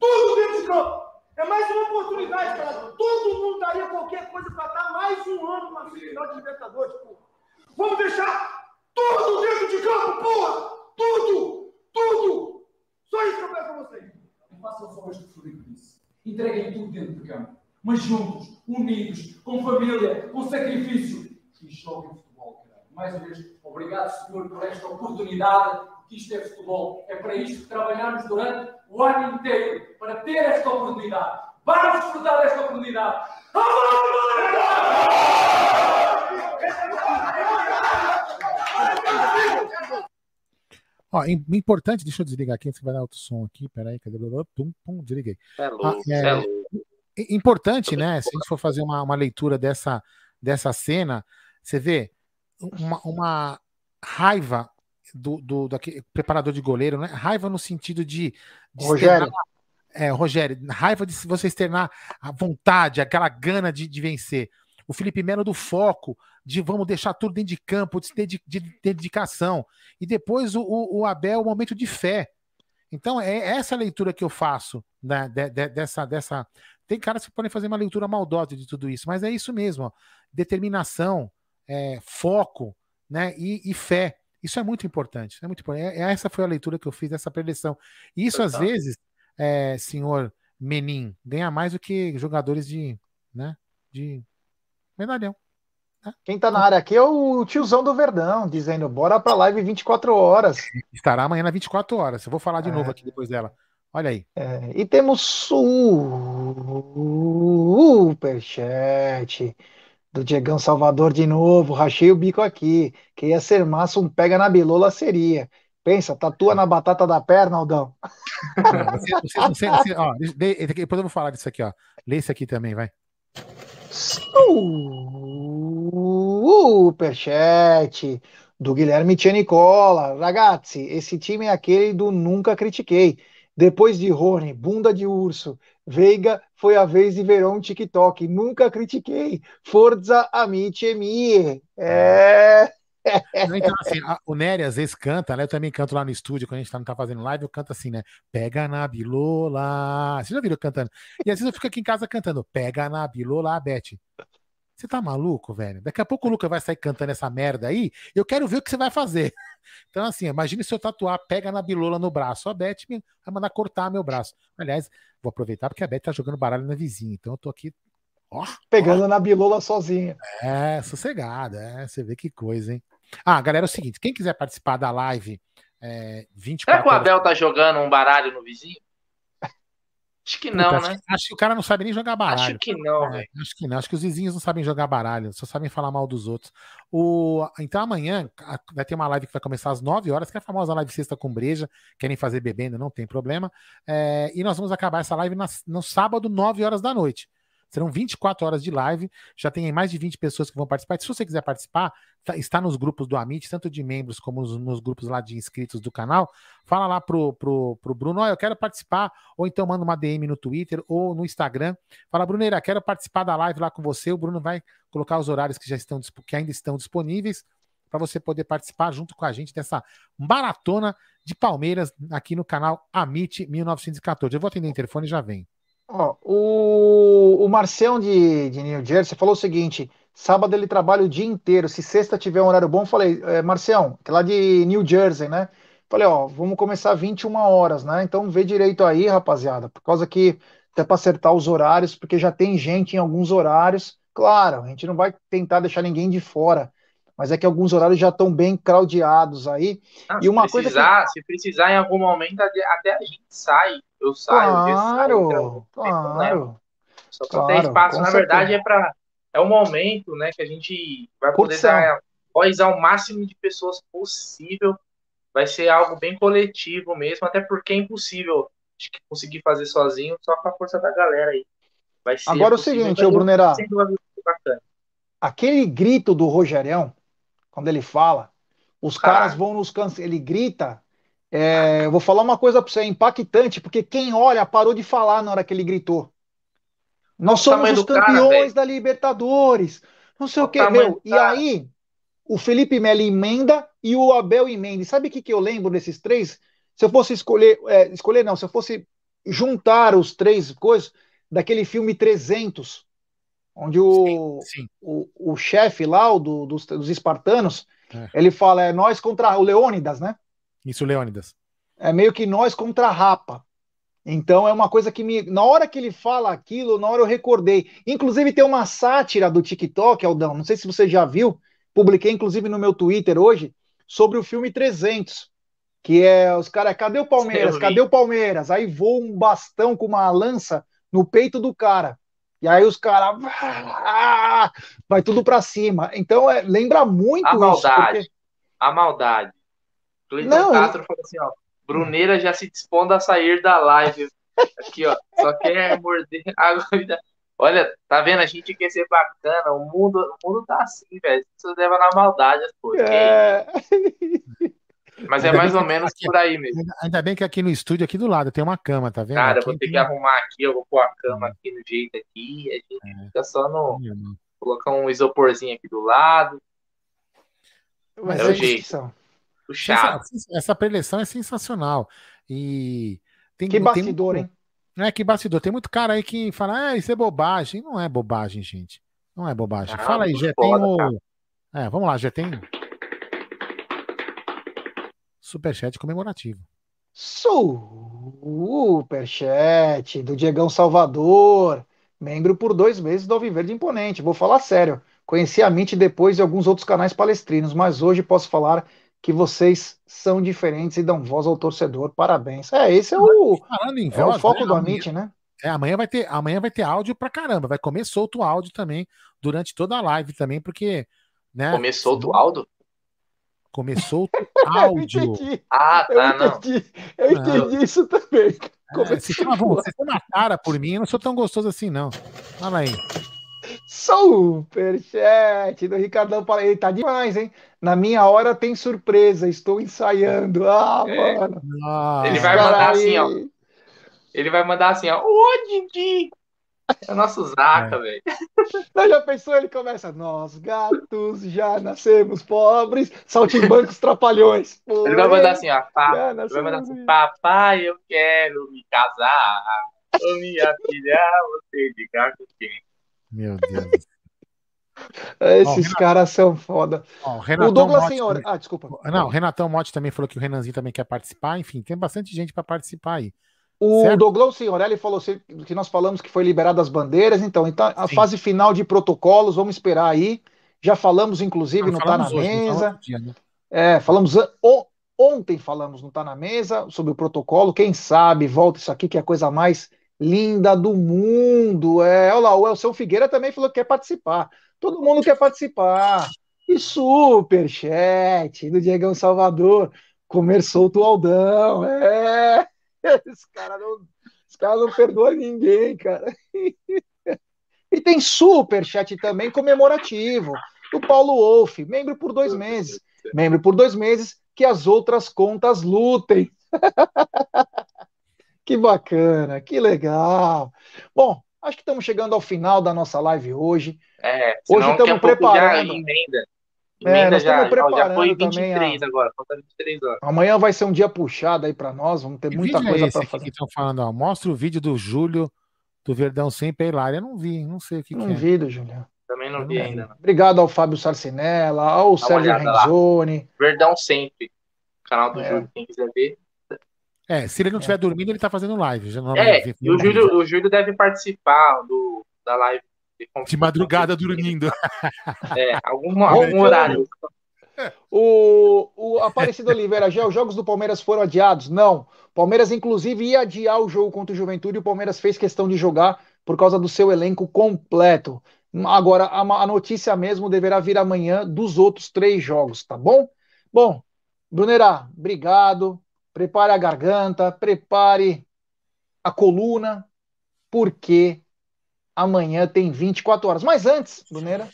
Tudo dentro de campo! É mais uma oportunidade, cara. Todo mundo daria qualquer coisa para estar mais um ano numa final de Libertadores, porra. Vamos deixar tudo dentro de campo, porra! Tudo! Tudo! Só isso que eu peço a vocês. Façam só isto que o disse. Entreguem tudo dentro de campo. Mas juntos, unidos, com família, com sacrifício. E joguem futebol, cara. Mais uma vez, obrigado, senhor, por esta oportunidade. Que isto é futebol. É para isto que trabalhamos durante o ano inteiro. Para ter esta oportunidade. Vamos desfrutar desta oportunidade. Ó, im- importante, deixa eu desligar aqui, você vai dar outro som aqui, peraí, cadê? Pum, pum, desliguei. É Ah, louco, é, é Importante, né? Se a gente for fazer uma, uma leitura dessa, dessa cena, você vê uma, uma raiva do, do daquele preparador de goleiro, né? Raiva no sentido de, de Rogério. externar- é, Rogério, raiva de você externar a vontade, aquela gana de, de vencer. O Felipe Melo do foco, de vamos deixar tudo dentro de campo, de, de- de dedicação. E depois o, o, o Abel, o momento de fé. Então, é essa a leitura que eu faço né, de- de- dessa, dessa. Tem caras que podem fazer uma leitura maldosa de tudo isso, mas é isso mesmo: ó. determinação, é, foco né, e, e fé. Isso é muito importante. É muito importante. É- essa foi a leitura que eu fiz dessa preleção. E isso, às Total. vezes, é, senhor Menin, ganha mais do que jogadores de. Né, de medalhão. Quem tá na área aqui é o tiozão do Verdão, dizendo: bora pra live 24 horas. Estará amanhã nas 24 horas. Eu vou falar de É. novo aqui depois dela. Olha aí. É, e temos superchat do Diegão Salvador de novo. Rachei o bico aqui. Que ia ser massa, um pega na bilola seria. Pensa, tatua na batata da perna, Aldão. Não, você- você- ó, depois eu vou falar disso aqui, ó. Lê isso aqui também, vai. Superchat do Guilherme Nicola. Ragazzi, esse time é aquele do nunca critiquei. Depois de Rony, bunda de urso, Veiga foi a vez de Verão TikTok. Nunca critiquei. Forza amici mie. É. Então, assim, a- o Nery às vezes canta, né? Eu também canto lá no estúdio, quando a gente tá, não tá fazendo live, eu canto assim, né? Pega na bilola. Você já viram eu cantando? E às vezes eu fico aqui em casa cantando, pega na bilola, Beth. Você tá maluco, velho? Daqui a pouco o Lucas vai sair cantando essa merda aí, eu quero ver o que você vai fazer. Então, assim, imagine se eu tatuar pega na bilola no braço. A Beth me vai mandar cortar meu braço. Aliás, vou aproveitar porque a Beth tá jogando baralho na vizinha, então eu tô aqui, ó, Pegando na bilola sozinha. é, sossegada, é, você vê que coisa, hein? Ah, galera, é o seguinte, quem quiser participar da live é, 24 Será que o horas- Abel tá jogando um baralho no vizinho? Acho que não, Puta, né? acho, que o cara não sabe nem jogar baralho. Acho que não, É, velho. acho que não, acho que os vizinhos não sabem jogar baralho, só sabem falar mal dos outros. O, então amanhã vai ter uma live que vai começar às 9 horas, que é a famosa live sexta com breja. Querem fazer bebendo, não tem problema. É, e nós vamos acabar essa live nas- no sábado, 9 horas da noite. Serão 24 horas de live, já tem mais de 20 pessoas que vão participar. Se você quiser participar, tá- está nos grupos do Amit, tanto de membros como nos, nos grupos lá de inscritos do canal. Fala lá pro, pro, pro Bruno, ó, eu quero participar, ou então manda uma DM no Twitter ou no Instagram. Fala, Bruneira, quero participar da live lá com você. O Bruno vai colocar os horários que já estão que ainda estão disponíveis para você poder participar junto com a gente dessa maratona de Palmeiras aqui no canal Amit 1914. Eu vou atender o interfone e já vem. Ó, o, o Marcião de, de New Jersey falou o seguinte: sábado ele trabalha o dia inteiro. Se sexta tiver um horário bom, falei, é, Marcião, que é lá de New Jersey, né? Falei, ó, vamos começar 21 horas, né? Então vê direito aí, rapaziada, por causa que até para acertar os horários, porque já tem gente em alguns horários. Claro, a gente não vai tentar deixar ninguém de fora, mas é que alguns horários já estão bem craudiados aí. Não, E se, uma coisa que- precisar, se precisar em algum momento, até a gente sai. Eu saio, o então, Claro, não tem problema. claro. Só para ter Claro, espaço. Na certeza. verdade, é para é um momento, né, que a gente vai poder Curtição. dar voz ao máximo de pessoas possível. Vai ser algo bem coletivo mesmo, até porque é impossível conseguir fazer sozinho, só com a força da galera aí. Vai ser Agora o possível, seguinte, vai ô Brunerá, aquele grito do Rogerião, quando ele fala, os Caralho. caras vão nos cancelar. Ele grita. É, eu vou falar uma coisa pra você, é impactante, porque quem olha parou de falar na hora que ele gritou. Nós O somos os cara, campeões velho. da Libertadores. Não sei O o que, meu. E cara. aí, o Felipe Melo emenda e o Abel emenda. E sabe o que, que eu lembro desses três? Se eu fosse escolher, é, escolher não, se eu fosse juntar os três coisas daquele filme 300, onde o, Sim, sim. o, o chefe lá, o do- dos, dos espartanos, É. ele fala, é nós contra o Leônidas, né? Isso, Leônidas. É meio que nós contra a Rapa. Então é uma coisa que me. Na hora que ele fala aquilo, na hora eu recordei. Inclusive tem uma sátira do TikTok, Aldão. Não sei se você já viu. Publiquei inclusive no meu Twitter hoje sobre o filme 300. Que é os caras, cadê o Palmeiras? Cadê o Palmeiras? Aí voa um bastão com uma lança no peito do cara. E aí os caras. Vai tudo pra cima. Então é, lembra muito A isso. maldade. porque- A maldade. Cleiton Não, Castro falou assim, ó. Bruneira já se dispondo a sair da live. Aqui, ó. Só quer morder a vida. Olha, tá vendo? A gente quer ser bacana. O mundo, o mundo tá assim, velho. Você leva na maldade as coisas. É, Mas é Ainda mais ou menos aqui- por aí mesmo. Ainda, ainda bem que aqui no estúdio, aqui do lado, tem uma cama, tá vendo? Cara, eu Aqui vou ter tem que uma- arrumar aqui, eu vou pôr a cama aqui no jeito aqui. A gente fica só no. Colocar um isoporzinho aqui do lado. mas É é o isso jeito. Puxado. Essa preleção é sensacional. E tem, Que tem bastidor, muito- hein? É, que bastidor. Tem muito cara aí que fala, ah, isso é bobagem. Não é bobagem, gente. Não é bobagem. Não, fala aí, já tem o. cara. É, vamos lá, já tem. Superchat comemorativo. Superchat do Diegão Salvador, membro por dois meses do Alviverde Imponente. Vou falar sério, conheci a Mint depois de alguns outros canais palestrinos, mas hoje posso falar que vocês são diferentes e dão voz ao torcedor. Parabéns. É, esse é o, Falando em é o voz, foco né, do amanhã- Amit, né? É, amanhã vai ter, amanhã vai ter áudio pra caramba. Vai comer solto o áudio também durante toda a live também, porque, né? Começou do Aldo? Começou o Eu áudio. Ah, eu tá, não. entendi, eu Não. entendi isso também. É, se chama, bom, você tem uma cara por mim, eu não sou tão gostoso assim, não. Fala aí. Superchat do Ricardão para ele, tá demais, hein? Na minha hora tem surpresa, estou ensaiando. Ah, É. mano. Ah, Ele vai mandar aí- assim, ó. Ele vai mandar assim, ó. Ô, Didi! É nosso Zaca, velho. Não, já pensou? Ele começa, nós gatos já nascemos pobres, saltimbancos trapalhões. Ele vai mandar assim, ó. Pá, Já ele vai nascemos mandar assim, papai, eu quero me casar. Ô, minha filha, você de com quem? Meu Deus. Esses Renato- caras são foda. Ó, o Douglas Motti Senhor. também- Ah, desculpa. Não, o Renatão Motti também falou que o Renanzinho também quer participar. Enfim, tem bastante gente para participar aí. O Certo. Douglas Senhorelli falou se- que nós falamos que foi liberado as bandeiras, então, então a Sim. fase final de protocolos, vamos esperar aí. Já falamos, inclusive, Não no Tá na falamos hoje, não Mesa. falamos dia, né? É, falamos on- ontem falamos no Tá na Mesa sobre o protocolo. Quem sabe volta isso aqui que é a coisa mais linda do mundo. É, olha lá, o Elson Figueira também falou que quer participar. Todo mundo quer participar. E superchat do Diegão Salvador. Comer solto o Aldão. É. Esse cara não, esse cara não perdoa ninguém, cara. E tem superchat também comemorativo do Paulo Wolff, membro por dois meses membro por dois meses, que as outras contas lutem. que bacana, que legal. Bom, acho que estamos chegando ao final da nossa live hoje. É, Hoje estamos pouco já preparando. emenda. É, Emenda nós já, estamos ó, já preparando foi também 23 a- agora, falta 23 horas. Amanhã vai ser um dia puxado aí para nós, vamos ter Que muita é coisa esse para fazer. que estão falando? Ó, mostra o vídeo do Júlio do Verdão sempre Hilária. Eu não vi, não sei o que, que Não é. vi, Julião. Também não Eu vi não ainda. Não. Obrigado ao Fábio Sarcinella, ao uma Sérgio olhada lá. Renzoni. Verdão sempre. Canal do É. Júlio, quem quiser ver. É, se ele não estiver dormindo, ele tá fazendo live. Já não É, e o Júlio, o Júlio deve participar do, da live. De madrugada dormindo. É, algum, algum horário. O, o Aparecido Oliveira, já os jogos do Palmeiras foram adiados? Não. Palmeiras, inclusive, ia adiar o jogo contra o Juventude e o Palmeiras fez questão de jogar por causa do seu elenco completo. Agora, a, a notícia mesmo deverá vir amanhã dos outros três jogos, tá bom? Bom, Brunerá, obrigado. Prepare a garganta, prepare a coluna, porque amanhã tem 24 horas. Mas antes, Brunera,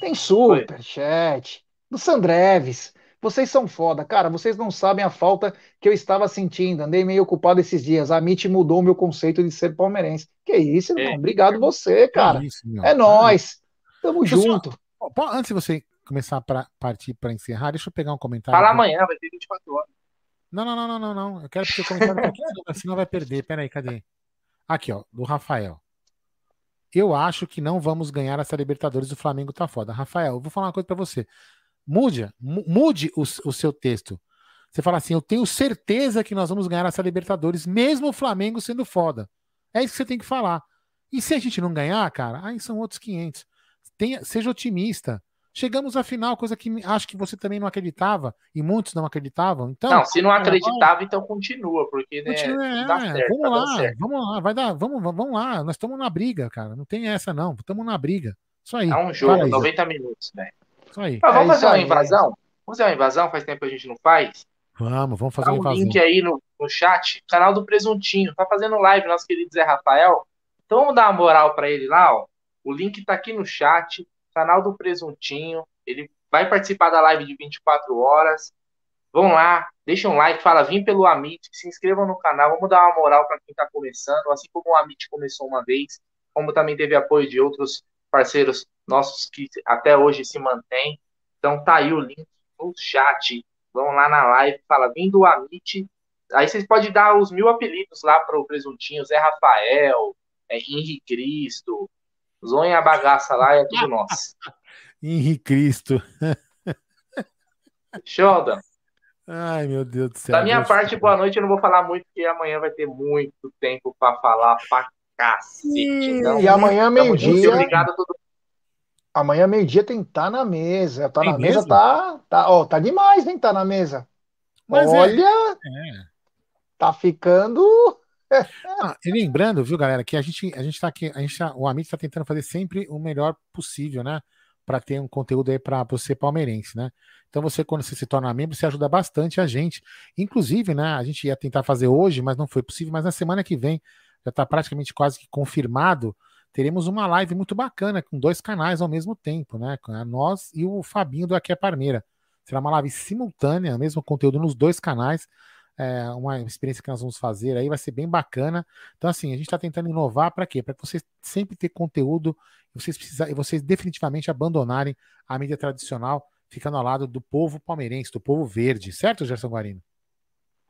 tem superchat do Sandreves. Vocês são foda, cara. Vocês não sabem a falta que eu estava sentindo. Andei meio ocupado esses dias. A MIT mudou o meu conceito de ser palmeirense. Que isso, irmão. É. Obrigado você, cara. É, isso. É nós. Tamo Pessoal, junto. Ó, pô, Antes de você começar a partir para encerrar, deixa eu pegar um comentário. Fala do- amanhã, vai ter 24 horas. Não, não, não, não, não, não. Eu quero que o comentário tá aqui, senão vai perder. Pera aí, cadê? Aqui, ó, do Rafael. Eu acho que não vamos ganhar essa Libertadores. O Flamengo tá foda. Rafael, eu vou falar uma coisa para você. Mude, mude o, o seu texto. Você fala assim: Eu tenho certeza que nós vamos ganhar essa Libertadores, mesmo o Flamengo sendo foda. É isso que você tem que falar. E se a gente não ganhar, cara, aí são outros 500. Tenha, seja otimista. Chegamos à final, coisa que acho que você também não acreditava e muitos não acreditavam. Então, não, se não acreditava, então continua, porque né, continua, é, certo, vamos tá lá, vamos lá, vai dar, vamos, vamos lá, nós estamos na briga, cara. Não tem essa não, estamos na briga. Isso aí. É um jogo, aí, 90 minutos, né? Isso aí. Mas vamos é fazer uma invasão? Vamos fazer uma invasão? Faz tempo que a gente não faz. Vamos, vamos fazer Dá um invasão. link aí no, no chat, canal do Presuntinho. Tá fazendo live, nosso querido Zé Rafael. Então vamos dar uma moral para ele lá, ó. O link tá aqui no chat, canal do Presuntinho. Ele vai participar da live de 24 horas. Vão lá, deixem um like, fala, vim pelo Amit, se inscrevam no canal, vamos dar uma moral para quem está começando, assim como o Amit começou uma vez, como também teve apoio de outros parceiros nossos que até hoje se mantêm. Então tá aí o link no chat. Vão lá na live, fala, vim do Amit. Aí vocês podem dar os mil apelidos lá para o presuntinho, Zé Rafael, é, Henrique Cristo, zonha a bagaça lá, é tudo nosso. Henrique Cristo. Show, Dan. Ai, meu Deus do céu. Da minha parte, Deus. boa noite. Eu não vou falar muito, porque amanhã vai ter muito tempo para falar pra cacete. Então, E amanhã, meio-dia. Obrigado a todo Amanhã, meio-dia, tem que estar na mesa. Tá Tem na mesa, mesmo? tá, tá, ó, tá demais, hein? Tá na mesa. Mas é- Olha, É. tá ficando. Ah, e lembrando, viu, galera, que a gente, a gente tá aqui, a gente tá, o Amit tá tentando fazer sempre o melhor possível, né? Para ter um conteúdo aí para você palmeirense, né? Então você, quando você se torna membro, você ajuda bastante a gente. Inclusive, né? A gente ia tentar fazer hoje, mas não foi possível. Mas na semana que vem, já tá praticamente quase que confirmado, teremos uma live muito bacana com dois canais ao mesmo tempo, né? Nós e o Fabinho do Aqui é Parmeira. Será uma live simultânea, mesmo conteúdo nos dois canais. É uma experiência que nós vamos fazer aí, vai ser bem bacana. Então, assim, a gente está tentando inovar para quê? Para que vocês sempre ter conteúdo e vocês precisar, e vocês definitivamente abandonarem a mídia tradicional, ficando ao lado do povo palmeirense, do povo verde, certo, Gerson Guarino?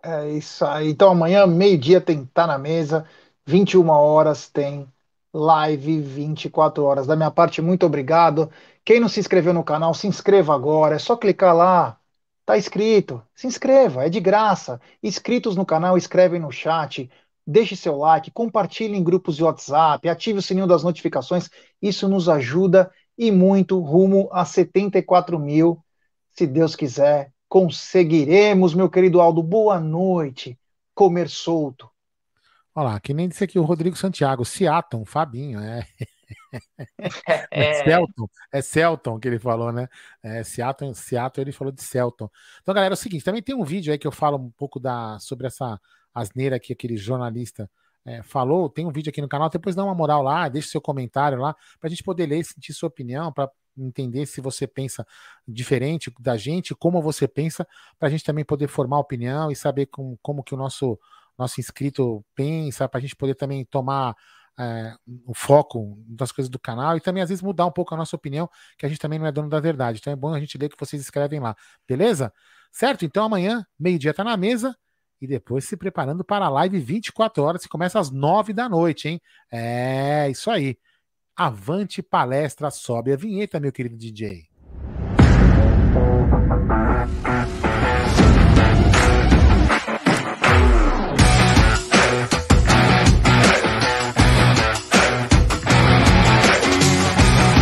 É isso aí. Então amanhã, meio-dia, tem que estar na mesa. 21 horas tem live 24 horas. Da minha parte, muito obrigado. Quem não se inscreveu no canal, se inscreva agora. É só clicar lá. Tá inscrito. Se inscreva, é de graça. Inscritos no canal, escrevem no chat. Deixe seu like, compartilhe em grupos de WhatsApp, ative o sininho das notificações. Isso nos ajuda e muito rumo a 74 mil. Se Deus quiser, conseguiremos, meu querido Aldo. Boa noite. Comer solto. Olha lá, que nem disse aqui o Rodrigo Santiago, Seaton, Fabinho, é. É Celton, é Celton que ele falou, né? É, Seattle, Seattle, ele falou de Celton. Então, galera, é o seguinte, também tem um vídeo aí que eu falo um pouco da, sobre essa asneira que aquele jornalista é, falou. Tem um vídeo aqui no canal, depois dá uma moral lá, deixa seu comentário lá, pra gente poder ler e sentir sua opinião, para entender se você pensa diferente da gente, como você pensa, pra gente também poder formar opinião e saber com, como que o nosso, nosso inscrito pensa, pra gente poder também tomar é, o foco das coisas do canal e também às vezes mudar um pouco a nossa opinião, que a gente também não é dono da verdade. Então é bom a gente ler o que vocês escrevem lá, beleza? Certo? Então amanhã, meio-dia tá na mesa e depois se preparando para a live 24 horas, que começa às 9 da noite, hein? É, isso aí. Avante palestra, sobe a vinheta, meu querido DJ.